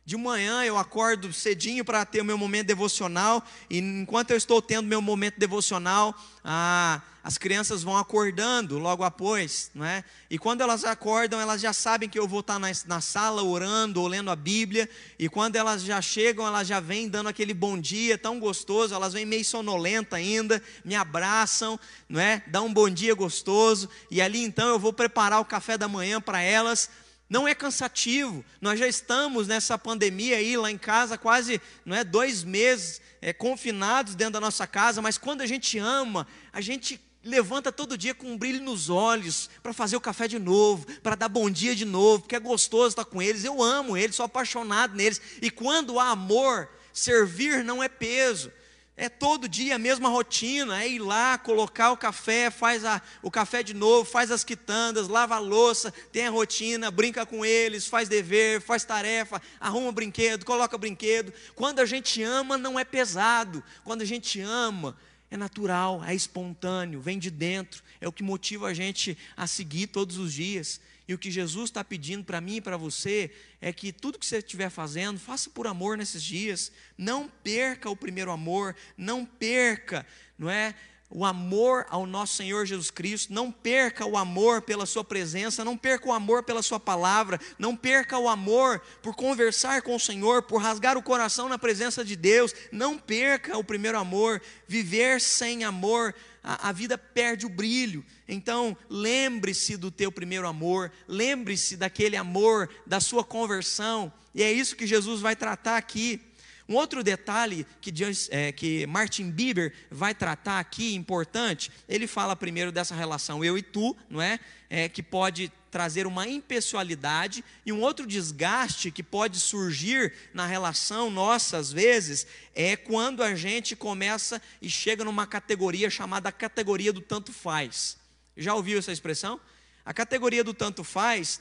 De manhã eu acordo cedinho para ter o meu momento devocional, e enquanto eu estou tendo meu momento devocional, ah, as crianças vão acordando logo após, não é? E quando elas acordam, elas já sabem que eu vou estar na, na sala orando ou lendo a Bíblia, e quando elas já chegam, elas já vêm dando aquele bom dia tão gostoso, elas vêm meio sonolenta ainda, me abraçam, não é? Dá um bom dia gostoso, e ali então eu vou preparar o café da manhã para elas não é cansativo. Nós já estamos nessa pandemia aí lá em casa quase, não é, dois meses é, confinados dentro da nossa casa. Mas quando a gente ama, a gente levanta todo dia com um brilho nos olhos para fazer o café de novo, para dar bom dia de novo, porque é gostoso estar com eles. Eu amo eles, sou apaixonado neles. E quando há amor, servir não é peso. É todo dia a mesma rotina, é ir lá, colocar o café, faz a, o café de novo, faz as quitandas, lava a louça, tem a rotina, brinca com eles, faz dever, faz tarefa, arruma brinquedo, coloca brinquedo. Quando a gente ama, não é pesado. Quando a gente ama, é natural, é espontâneo, vem de dentro, é o que motiva a gente a seguir todos os dias. E o que Jesus está pedindo para mim e para você é que tudo que você estiver fazendo, faça por amor nesses dias. Não perca o primeiro amor, não perca, não é? O amor ao nosso Senhor Jesus Cristo, não perca o amor pela Sua presença, não perca o amor pela Sua palavra, não perca o amor por conversar com o Senhor, por rasgar o coração na presença de Deus, não perca o primeiro amor. Viver sem amor a, a vida perde o brilho. Então, lembre-se do teu primeiro amor, lembre-se daquele amor, da sua conversão, e é isso que Jesus vai tratar aqui. Um outro detalhe que, é, que Martin Bieber vai tratar aqui, importante, ele fala primeiro dessa relação eu e tu, não é? é que pode trazer uma impessoalidade e um outro desgaste que pode surgir na relação nossa, às vezes, é quando a gente começa e chega numa categoria chamada categoria do tanto faz. Já ouviu essa expressão? A categoria do tanto faz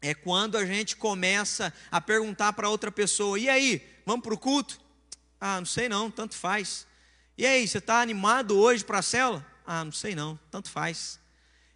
é quando a gente começa a perguntar para outra pessoa: e aí, vamos para o culto? Ah, não sei não, tanto faz. E aí, você está animado hoje para a célula? Ah, não sei não, tanto faz.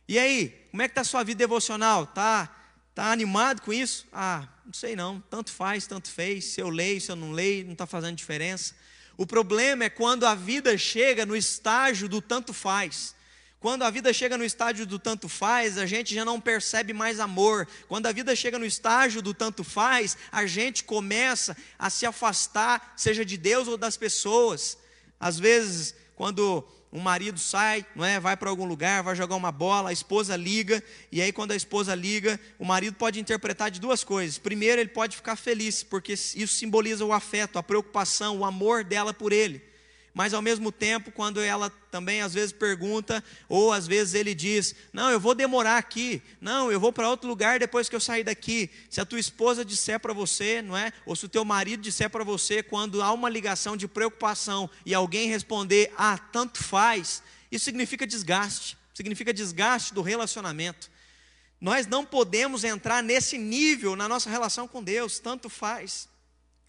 E aí, como é que está a sua vida devocional? Tá, tá animado com isso? Ah, não sei não, tanto faz, tanto fez. Se eu leio, se eu não leio, não está fazendo diferença. O problema é quando a vida chega no estágio do tanto faz. Quando a vida chega no estágio do tanto faz, a gente já não percebe mais amor. Quando a vida chega no estágio do tanto faz, a gente começa a se afastar, seja de Deus ou das pessoas. Às vezes, quando um marido sai, não é, vai para algum lugar, vai jogar uma bola, a esposa liga, e aí quando a esposa liga, o marido pode interpretar de duas coisas. Primeiro, ele pode ficar feliz, porque isso simboliza o afeto, a preocupação, o amor dela por ele mas ao mesmo tempo, quando ela também às vezes pergunta, ou às vezes ele diz: Não, eu vou demorar aqui, não, eu vou para outro lugar depois que eu sair daqui. Se a tua esposa disser para você, não é? Ou se o teu marido disser para você, quando há uma ligação de preocupação e alguém responder: Ah, tanto faz, isso significa desgaste, significa desgaste do relacionamento. Nós não podemos entrar nesse nível na nossa relação com Deus, tanto faz.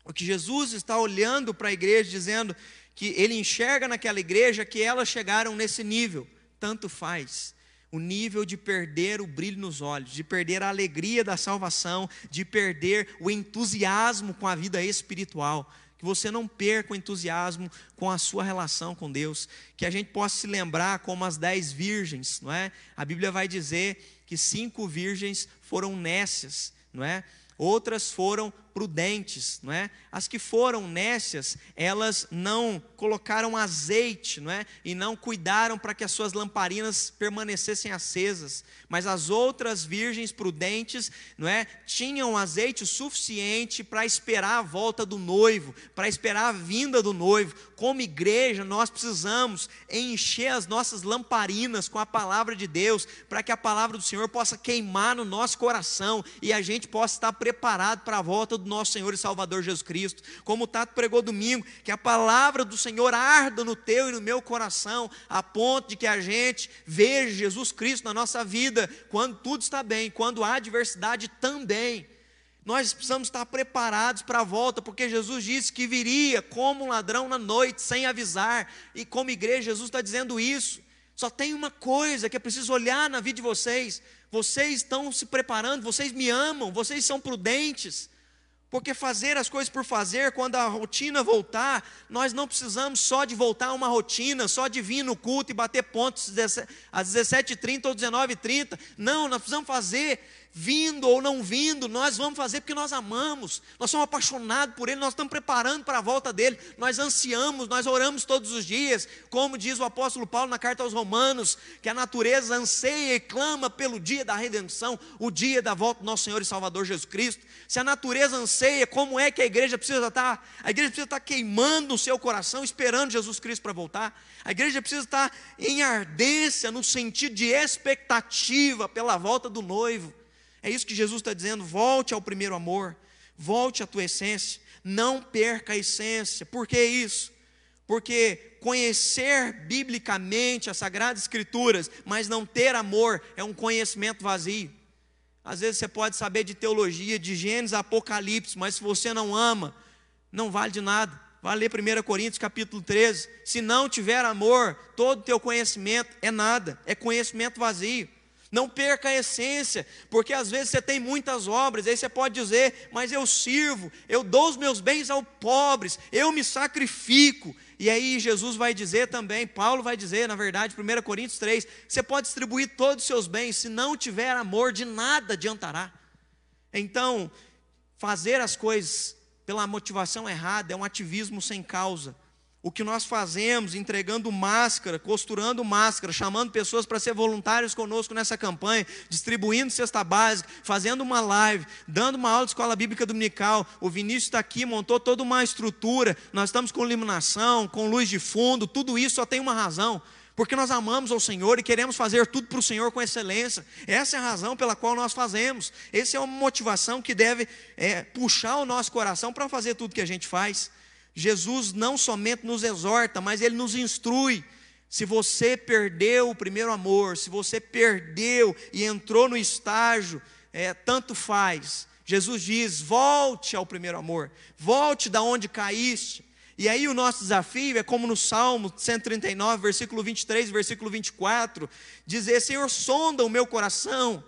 O que Jesus está olhando para a igreja, dizendo que ele enxerga naquela igreja que elas chegaram nesse nível, tanto faz. O nível de perder o brilho nos olhos, de perder a alegria da salvação, de perder o entusiasmo com a vida espiritual. Que você não perca o entusiasmo com a sua relação com Deus. Que a gente possa se lembrar como as dez virgens, não é? A Bíblia vai dizer que cinco virgens foram nécias, não é? Outras foram prudentes, não é? As que foram nécias, elas não colocaram azeite, não é? E não cuidaram para que as suas lamparinas permanecessem acesas. Mas as outras virgens prudentes, não é? Tinham azeite suficiente para esperar a volta do noivo, para esperar a vinda do noivo. Como igreja, nós precisamos encher as nossas lamparinas com a palavra de Deus, para que a palavra do Senhor possa queimar no nosso coração e a gente possa estar preparado para a volta do nosso Senhor e Salvador Jesus Cristo. Como o Tato pregou domingo, que a palavra do Senhor arda no teu e no meu coração, a ponto de que a gente veja Jesus Cristo na nossa vida, quando tudo está bem, quando há adversidade também. Nós precisamos estar preparados para a volta, porque Jesus disse que viria como um ladrão na noite, sem avisar, e como igreja, Jesus está dizendo isso. Só tem uma coisa que é preciso olhar na vida de vocês: vocês estão se preparando, vocês me amam, vocês são prudentes. Porque fazer as coisas por fazer, quando a rotina voltar, nós não precisamos só de voltar a uma rotina, só de vir no culto e bater pontos às 17h30 ou 19h30. Não, nós precisamos fazer vindo ou não vindo, nós vamos fazer porque nós amamos, nós somos apaixonados por Ele, nós estamos preparando para a volta dele, nós ansiamos, nós oramos todos os dias, como diz o apóstolo Paulo na carta aos Romanos, que a natureza anseia e clama pelo dia da redenção, o dia da volta do nosso Senhor e Salvador Jesus Cristo. Se a natureza anseia, como é que a igreja precisa estar? A igreja precisa estar queimando o seu coração, esperando Jesus Cristo para voltar. A igreja precisa estar em ardência, no sentido de expectativa pela volta do noivo. É isso que Jesus está dizendo: volte ao primeiro amor, volte à tua essência, não perca a essência. Por que isso? Porque conhecer biblicamente as Sagradas Escrituras, mas não ter amor, é um conhecimento vazio. Às vezes você pode saber de teologia, de Gênesis, Apocalipse, mas se você não ama, não vale de nada. Vai ler 1 Coríntios capítulo 13. Se não tiver amor, todo teu conhecimento é nada, é conhecimento vazio. Não perca a essência, porque às vezes você tem muitas obras, aí você pode dizer, mas eu sirvo, eu dou os meus bens aos pobres, eu me sacrifico. E aí Jesus vai dizer também, Paulo vai dizer, na verdade, 1 Coríntios 3, você pode distribuir todos os seus bens, se não tiver amor, de nada adiantará. Então, fazer as coisas pela motivação errada é um ativismo sem causa. O que nós fazemos, entregando máscara, costurando máscara, chamando pessoas para ser voluntários conosco nessa campanha, distribuindo cesta básica, fazendo uma live, dando uma aula de escola bíblica dominical. O Vinícius está aqui, montou toda uma estrutura. Nós estamos com iluminação, com luz de fundo, tudo isso só tem uma razão. Porque nós amamos ao Senhor e queremos fazer tudo para o Senhor com excelência. Essa é a razão pela qual nós fazemos. Essa é uma motivação que deve é, puxar o nosso coração para fazer tudo que a gente faz. Jesus não somente nos exorta, mas ele nos instrui. Se você perdeu o primeiro amor, se você perdeu e entrou no estágio, é, tanto faz. Jesus diz: volte ao primeiro amor, volte da onde caíste. E aí o nosso desafio é como no Salmo 139, versículo 23, versículo 24, dizer: Senhor, sonda o meu coração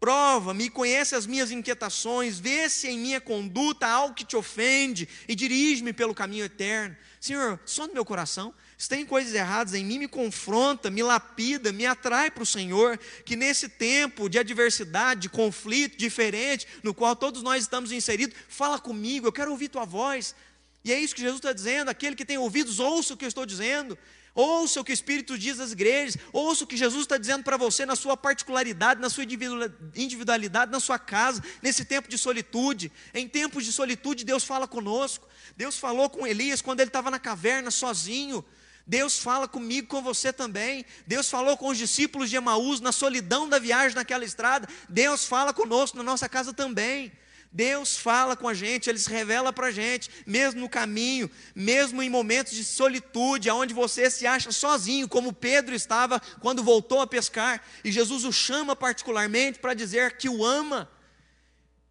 Prova-me conhece as minhas inquietações, vê se em minha conduta há algo que te ofende e dirige-me pelo caminho eterno. Senhor, sonda meu coração. Se tem coisas erradas em mim, me confronta, me lapida, me atrai para o Senhor. Que nesse tempo de adversidade, de conflito diferente, no qual todos nós estamos inseridos, fala comigo, eu quero ouvir tua voz. E é isso que Jesus está dizendo: aquele que tem ouvidos, ouça o que eu estou dizendo. Ouça o que o Espírito diz às igrejas, ouça o que Jesus está dizendo para você na sua particularidade, na sua individualidade, na sua casa, nesse tempo de solitude. Em tempos de solitude, Deus fala conosco. Deus falou com Elias quando ele estava na caverna sozinho. Deus fala comigo, com você também. Deus falou com os discípulos de Emaús na solidão da viagem naquela estrada. Deus fala conosco na nossa casa também. Deus fala com a gente, Ele se revela para a gente, mesmo no caminho, mesmo em momentos de solitude, onde você se acha sozinho, como Pedro estava quando voltou a pescar, e Jesus o chama particularmente para dizer que o ama.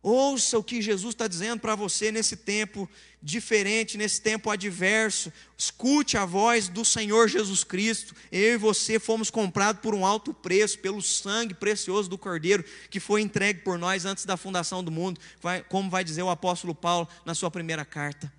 Ouça o que Jesus está dizendo para você nesse tempo diferente, nesse tempo adverso. Escute a voz do Senhor Jesus Cristo. Eu e você fomos comprados por um alto preço, pelo sangue precioso do Cordeiro, que foi entregue por nós antes da fundação do mundo, como vai dizer o apóstolo Paulo na sua primeira carta.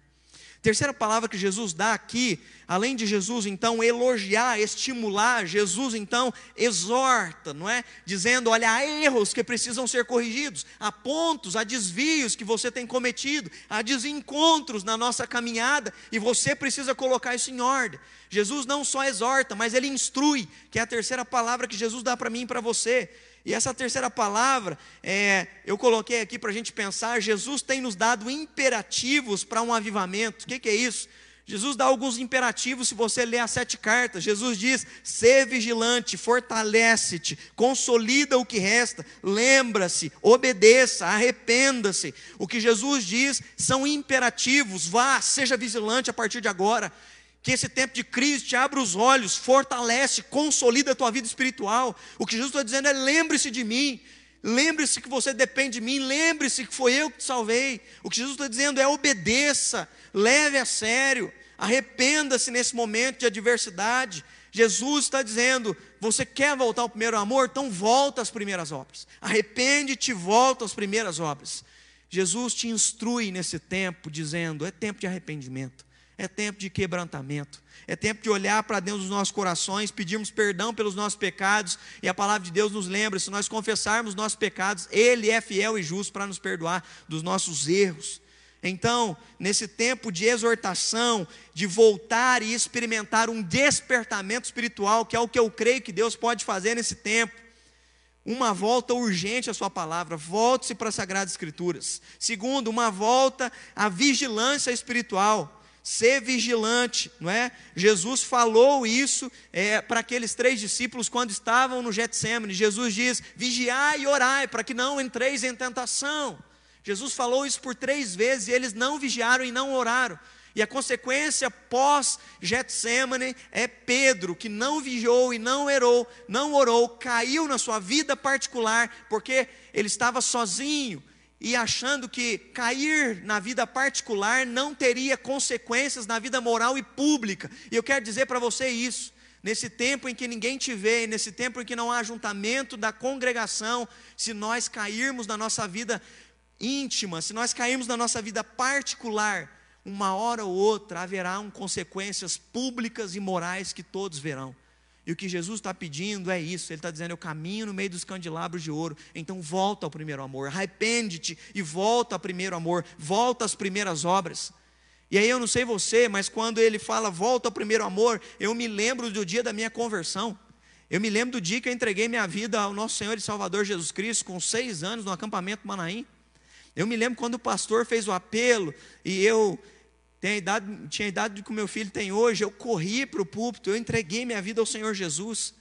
Terceira palavra que Jesus dá aqui, além de Jesus então elogiar, estimular, Jesus então exorta, não é? Dizendo: olha, há erros que precisam ser corrigidos, há pontos, há desvios que você tem cometido, há desencontros na nossa caminhada e você precisa colocar isso em ordem. Jesus não só exorta, mas ele instrui, que é a terceira palavra que Jesus dá para mim e para você. E essa terceira palavra, é, eu coloquei aqui para a gente pensar: Jesus tem nos dado imperativos para um avivamento. O que, que é isso? Jesus dá alguns imperativos se você ler as sete cartas. Jesus diz: ser vigilante, fortalece-te, consolida o que resta, lembra-se, obedeça, arrependa-se. O que Jesus diz são imperativos. Vá, seja vigilante a partir de agora. Que esse tempo de crise te abra os olhos, fortalece, consolida a tua vida espiritual. O que Jesus está dizendo é: lembre-se de mim, lembre-se que você depende de mim, lembre-se que foi eu que te salvei. O que Jesus está dizendo é: obedeça, leve a sério, arrependa-se nesse momento de adversidade. Jesus está dizendo: você quer voltar ao primeiro amor? Então volta às primeiras obras. Arrepende-te, volta às primeiras obras. Jesus te instrui nesse tempo, dizendo: é tempo de arrependimento é tempo de quebrantamento, é tempo de olhar para dentro dos nossos corações, pedirmos perdão pelos nossos pecados, e a palavra de Deus nos lembra: se nós confessarmos nossos pecados, Ele é fiel e justo para nos perdoar dos nossos erros. Então, nesse tempo de exortação, de voltar e experimentar um despertamento espiritual, que é o que eu creio que Deus pode fazer nesse tempo, uma volta urgente à Sua palavra, volte-se para as Sagradas Escrituras. Segundo, uma volta à vigilância espiritual ser vigilante, não é? Jesus falou isso é, para aqueles três discípulos quando estavam no Getsemane. Jesus diz: vigiai e orai para que não entreis em tentação. Jesus falou isso por três vezes e eles não vigiaram e não oraram. E a consequência pós-Getsemane é Pedro, que não vigiou e não orou, não orou, caiu na sua vida particular, porque ele estava sozinho, e achando que cair na vida particular não teria consequências na vida moral e pública. E eu quero dizer para você isso. Nesse tempo em que ninguém te vê, nesse tempo em que não há ajuntamento da congregação, se nós cairmos na nossa vida íntima, se nós cairmos na nossa vida particular, uma hora ou outra haverá um consequências públicas e morais que todos verão. E o que Jesus está pedindo é isso. Ele está dizendo: Eu caminho no meio dos candelabros de ouro. Então volta ao primeiro amor. Arrepende-te e volta ao primeiro amor. Volta às primeiras obras. E aí eu não sei você, mas quando ele fala volta ao primeiro amor, eu me lembro do dia da minha conversão. Eu me lembro do dia que eu entreguei minha vida ao nosso Senhor e Salvador Jesus Cristo, com seis anos, no acampamento Manaim. Eu me lembro quando o pastor fez o apelo e eu tem a idade, tinha a idade que o meu filho tem hoje, eu corri para o púlpito, eu entreguei minha vida ao Senhor Jesus.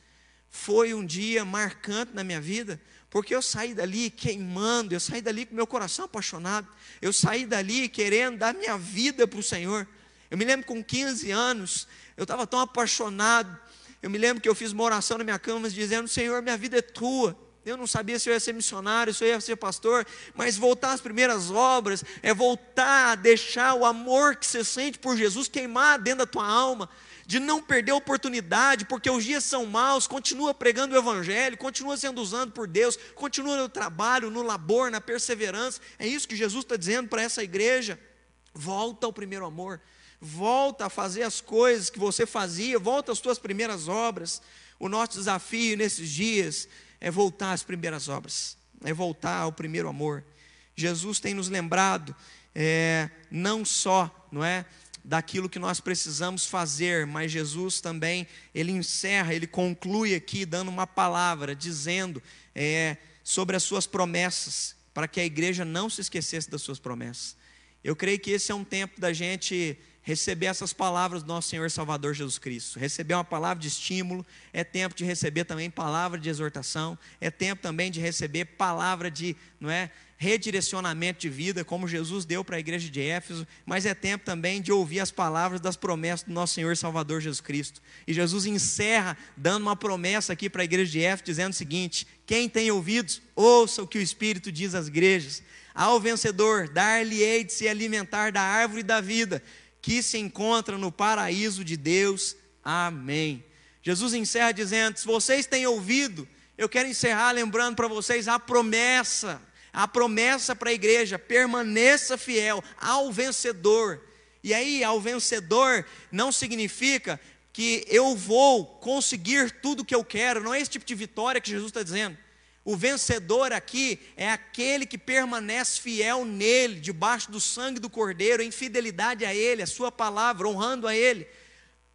Foi um dia marcante na minha vida, porque eu saí dali queimando, eu saí dali com meu coração apaixonado, eu saí dali querendo dar minha vida para o Senhor. Eu me lembro com 15 anos, eu estava tão apaixonado. Eu me lembro que eu fiz uma oração na minha cama dizendo: Senhor, minha vida é tua. Eu não sabia se eu ia ser missionário, se eu ia ser pastor, mas voltar às primeiras obras é voltar a deixar o amor que você sente por Jesus queimar dentro da tua alma, de não perder a oportunidade, porque os dias são maus, continua pregando o Evangelho, continua sendo usado por Deus, continua no trabalho, no labor, na perseverança. É isso que Jesus está dizendo para essa igreja. Volta ao primeiro amor, volta a fazer as coisas que você fazia, volta às tuas primeiras obras. O nosso desafio nesses dias é voltar às primeiras obras, é voltar ao primeiro amor. Jesus tem nos lembrado é, não só, não é, daquilo que nós precisamos fazer, mas Jesus também ele encerra, ele conclui aqui dando uma palavra, dizendo é, sobre as suas promessas, para que a igreja não se esquecesse das suas promessas. Eu creio que esse é um tempo da gente receber essas palavras do nosso Senhor Salvador Jesus Cristo. Receber uma palavra de estímulo, é tempo de receber também palavra de exortação, é tempo também de receber palavra de, não é, redirecionamento de vida, como Jesus deu para a igreja de Éfeso, mas é tempo também de ouvir as palavras das promessas do nosso Senhor Salvador Jesus Cristo. E Jesus encerra dando uma promessa aqui para a igreja de Éfeso, dizendo o seguinte: quem tem ouvidos, ouça o que o Espírito diz às igrejas. Ao vencedor, dar-lhe-ei de se alimentar da árvore da vida, que se encontra no paraíso de Deus. Amém. Jesus encerra dizendo: se vocês têm ouvido, eu quero encerrar lembrando para vocês a promessa, a promessa para a igreja: permaneça fiel ao vencedor. E aí, ao vencedor não significa que eu vou conseguir tudo que eu quero, não é esse tipo de vitória que Jesus está dizendo. O vencedor aqui é aquele que permanece fiel nele, debaixo do sangue do Cordeiro, em fidelidade a Ele, a Sua palavra, honrando a Ele.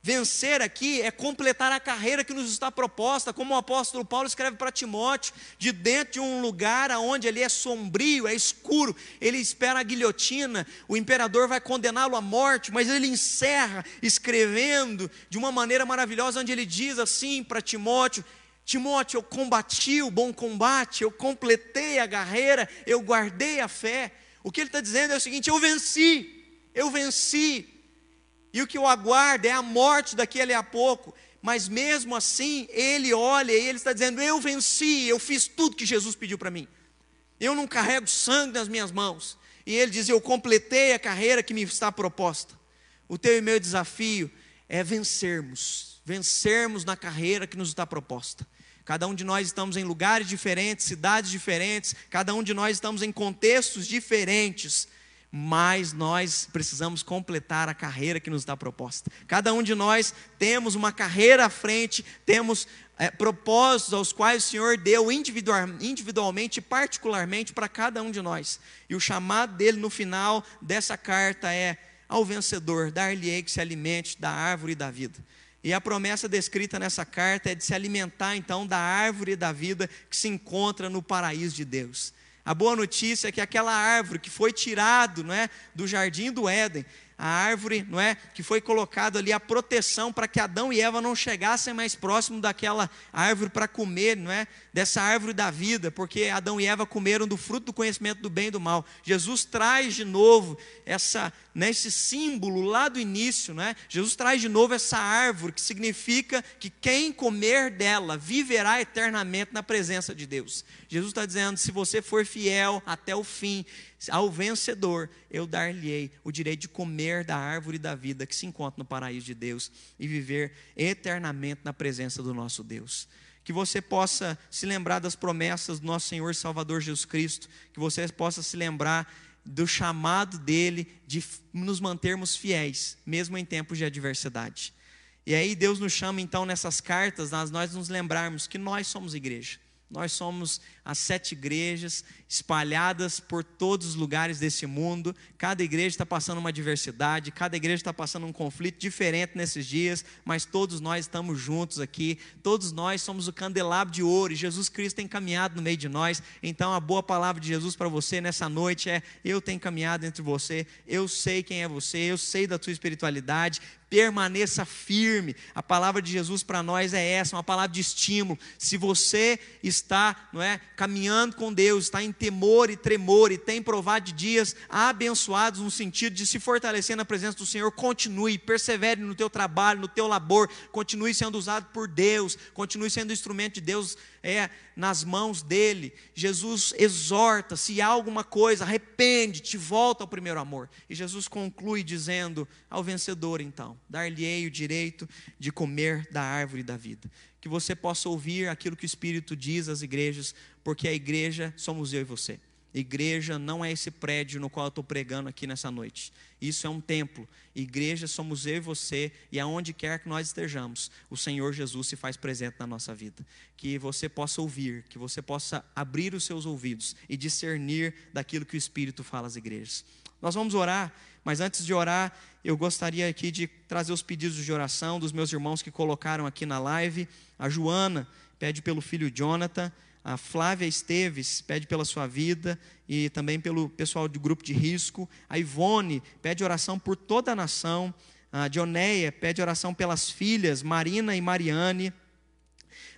Vencer aqui é completar a carreira que nos está proposta, como o apóstolo Paulo escreve para Timóteo, de dentro de um lugar onde ele é sombrio, é escuro, ele espera a guilhotina, o imperador vai condená-lo à morte, mas ele encerra escrevendo de uma maneira maravilhosa, onde ele diz assim para Timóteo: Timóteo, eu combati o bom combate, eu completei a carreira, eu guardei a fé. O que ele está dizendo é o seguinte: eu venci, eu venci, e o que o aguarda é a morte daquele a pouco. Mas mesmo assim, ele olha e ele está dizendo: Eu venci, eu fiz tudo que Jesus pediu para mim. Eu não carrego sangue nas minhas mãos. E ele diz: Eu completei a carreira que me está proposta. O teu e meu desafio é vencermos, vencermos na carreira que nos está proposta. Cada um de nós estamos em lugares diferentes, cidades diferentes, cada um de nós estamos em contextos diferentes, mas nós precisamos completar a carreira que nos está proposta. Cada um de nós temos uma carreira à frente, temos é, propósitos aos quais o Senhor deu individual, individualmente e particularmente para cada um de nós. E o chamado dele no final dessa carta é: ao vencedor, dar-lhe-ei que se alimente da árvore da vida. E a promessa descrita nessa carta é de se alimentar então da árvore da vida que se encontra no paraíso de Deus. A boa notícia é que aquela árvore que foi tirado, não é, do jardim do Éden, a árvore, não é, que foi colocado ali a proteção para que Adão e Eva não chegassem mais próximo daquela árvore para comer, não é, dessa árvore da vida, porque Adão e Eva comeram do fruto do conhecimento do bem e do mal. Jesus traz de novo essa, né, esse símbolo lá do início, não é? Jesus traz de novo essa árvore que significa que quem comer dela viverá eternamente na presença de Deus. Jesus está dizendo: se você for fiel até o fim, ao vencedor, eu dar-lhe-ei o direito de comer da árvore da vida que se encontra no paraíso de Deus e viver eternamente na presença do nosso Deus. Que você possa se lembrar das promessas do nosso Senhor Salvador Jesus Cristo, que você possa se lembrar do chamado dele de nos mantermos fiéis, mesmo em tempos de adversidade. E aí Deus nos chama então nessas cartas, nós nos lembrarmos que nós somos igreja. Nós somos as sete igrejas espalhadas por todos os lugares desse mundo. Cada igreja está passando uma diversidade, cada igreja está passando um conflito diferente nesses dias, mas todos nós estamos juntos aqui. Todos nós somos o candelabro de ouro e Jesus Cristo tem caminhado no meio de nós. Então, a boa palavra de Jesus para você nessa noite é: Eu tenho caminhado entre você, eu sei quem é você, eu sei da tua espiritualidade permaneça firme. A palavra de Jesus para nós é essa, uma palavra de estímulo. Se você está, não é, caminhando com Deus, está em temor e tremor e tem provado de dias abençoados no sentido de se fortalecer na presença do Senhor, continue, persevere no teu trabalho, no teu labor, continue sendo usado por Deus, continue sendo instrumento de Deus é nas mãos dele. Jesus exorta: se há alguma coisa, arrepende-te, volta ao primeiro amor. E Jesus conclui dizendo ao vencedor, então: dar-lhe-ei o direito de comer da árvore da vida. Que você possa ouvir aquilo que o Espírito diz às igrejas, porque a igreja somos eu e você. Igreja não é esse prédio no qual eu estou pregando aqui nessa noite. Isso é um templo. Igreja somos eu e você, e aonde quer que nós estejamos, o Senhor Jesus se faz presente na nossa vida. Que você possa ouvir, que você possa abrir os seus ouvidos e discernir daquilo que o Espírito fala às igrejas. Nós vamos orar, mas antes de orar, eu gostaria aqui de trazer os pedidos de oração dos meus irmãos que colocaram aqui na live. A Joana pede pelo filho Jonathan. A Flávia Esteves pede pela sua vida e também pelo pessoal do grupo de risco. A Ivone pede oração por toda a nação. A Dioneia pede oração pelas filhas Marina e Mariane.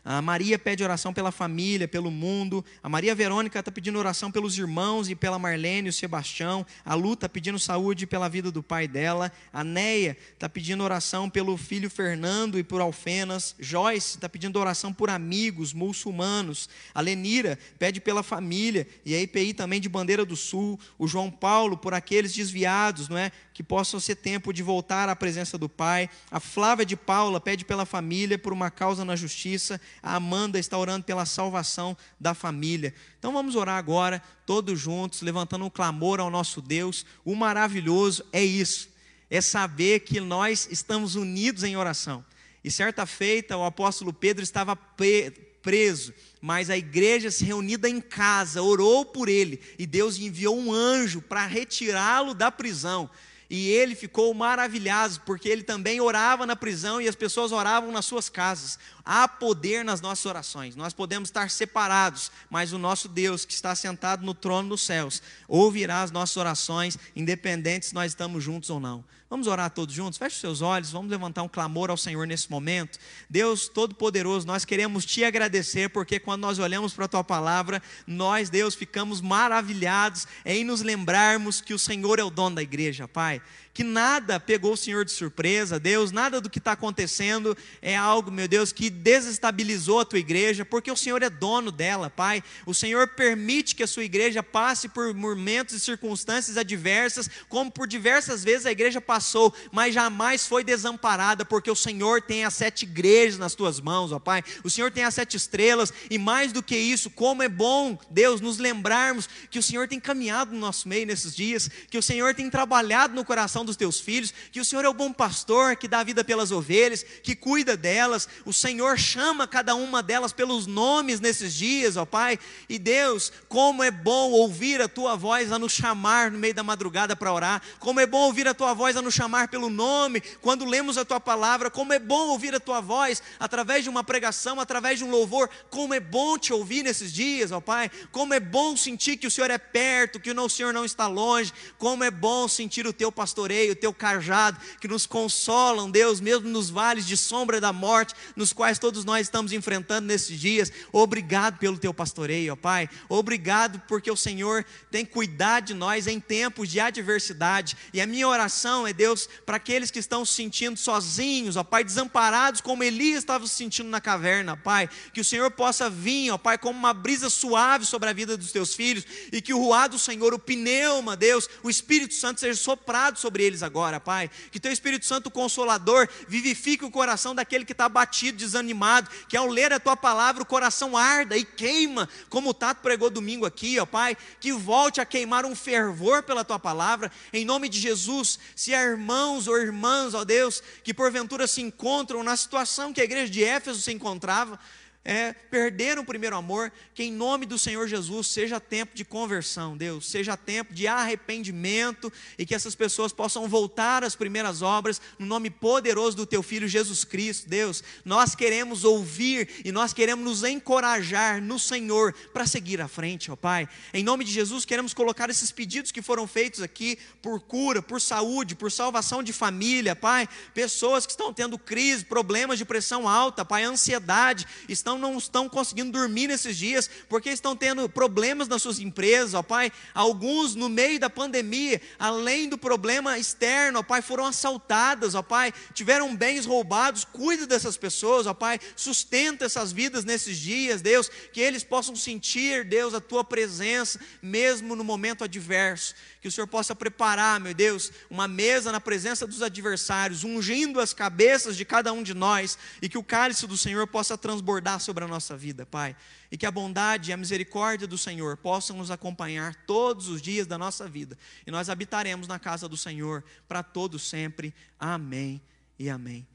A Maria pede oração pela família, pelo mundo. A Maria Verônica está pedindo oração pelos irmãos e pela Marlene e o Sebastião. A Lu está pedindo saúde pela vida do pai dela. A Neia está pedindo oração pelo filho Fernando e por Alfenas. Joyce está pedindo oração por amigos muçulmanos. A Lenira pede pela família e a IPI também de Bandeira do Sul. O João Paulo por aqueles desviados, não é? Que possam ser tempo de voltar à presença do Pai. A Flávia de Paula pede pela família por uma causa na justiça. A Amanda está orando pela salvação da família. Então vamos orar agora, todos juntos, levantando um clamor ao nosso Deus. O maravilhoso é isso, é saber que nós estamos unidos em oração. E certa feita, o apóstolo Pedro estava preso, mas a igreja se reunida em casa, orou por ele, e Deus enviou um anjo para retirá-lo da prisão. E ele ficou maravilhado, porque ele também orava na prisão e as pessoas oravam nas suas casas. Há poder nas nossas orações. Nós podemos estar separados, mas o nosso Deus, que está sentado no trono dos céus, ouvirá as nossas orações, independente se nós estamos juntos ou não. Vamos orar todos juntos? Feche os seus olhos, vamos levantar um clamor ao Senhor nesse momento. Deus Todo-Poderoso, nós queremos te agradecer, porque quando nós olhamos para a tua palavra, nós, Deus, ficamos maravilhados em nos lembrarmos que o Senhor é o dono da igreja, Pai que nada pegou o Senhor de surpresa, Deus, nada do que está acontecendo é algo, meu Deus, que desestabilizou a tua igreja, porque o Senhor é dono dela, Pai. O Senhor permite que a sua igreja passe por momentos e circunstâncias adversas, como por diversas vezes a igreja passou, mas jamais foi desamparada, porque o Senhor tem as sete igrejas nas tuas mãos, ó Pai. O Senhor tem as sete estrelas, e mais do que isso, como é bom, Deus, nos lembrarmos que o Senhor tem caminhado no nosso meio nesses dias, que o Senhor tem trabalhado no coração dos teus filhos, que o Senhor é o bom pastor que dá vida pelas ovelhas, que cuida delas. O Senhor chama cada uma delas pelos nomes nesses dias, ó Pai. E Deus, como é bom ouvir a tua voz a nos chamar no meio da madrugada para orar, como é bom ouvir a tua voz a nos chamar pelo nome quando lemos a tua palavra, como é bom ouvir a tua voz através de uma pregação, através de um louvor, como é bom te ouvir nesses dias, ó Pai. Como é bom sentir que o Senhor é perto, que o Senhor não está longe, como é bom sentir o teu pastoreio o teu cajado, que nos consolam, Deus, mesmo nos vales de sombra da morte, nos quais todos nós estamos enfrentando nesses dias. Obrigado pelo teu pastoreio, ó Pai. Obrigado porque o Senhor tem cuidado de nós em tempos de adversidade. E a minha oração é, Deus, para aqueles que estão se sentindo sozinhos, ó Pai, desamparados, como Elias estava se sentindo na caverna, Pai, que o Senhor possa vir, ó Pai, como uma brisa suave sobre a vida dos teus filhos, e que o ruar do Senhor, o pneuma, Deus, o Espírito Santo seja soprado sobre eles agora, Pai. Que Teu Espírito Santo Consolador vivifique o coração daquele que está batido, desanimado, que ao ler a Tua palavra o coração arda e queima, como o Tato pregou domingo aqui, ó Pai. Que volte a queimar um fervor pela Tua palavra, em nome de Jesus. Se há irmãos ou irmãs, ó Deus, que porventura se encontram na situação que a igreja de Éfeso se encontrava, é, perderam o primeiro amor, que em nome do Senhor Jesus seja tempo de conversão, Deus, seja tempo de arrependimento e que essas pessoas possam voltar às primeiras obras no nome poderoso do Teu Filho Jesus Cristo, Deus. Nós queremos ouvir e nós queremos nos encorajar no Senhor para seguir à frente, ó Pai. Em nome de Jesus, queremos colocar esses pedidos que foram feitos aqui por cura, por saúde, por salvação de família, Pai. Pessoas que estão tendo crise, problemas de pressão alta, Pai, ansiedade, estão não estão conseguindo dormir nesses dias, porque estão tendo problemas nas suas empresas, ó Pai. Alguns, no meio da pandemia, além do problema externo, ó Pai, foram assaltadas, ó Pai, tiveram bens roubados. Cuida dessas pessoas, ó Pai, sustenta essas vidas nesses dias, Deus, que eles possam sentir, Deus, a Tua presença, mesmo no momento adverso que o Senhor possa preparar, meu Deus, uma mesa na presença dos adversários, ungindo as cabeças de cada um de nós, e que o cálice do Senhor possa transbordar sobre a nossa vida, Pai. E que a bondade e a misericórdia do Senhor possam nos acompanhar todos os dias da nossa vida, e nós habitaremos na casa do Senhor para todos sempre. Amém e amém.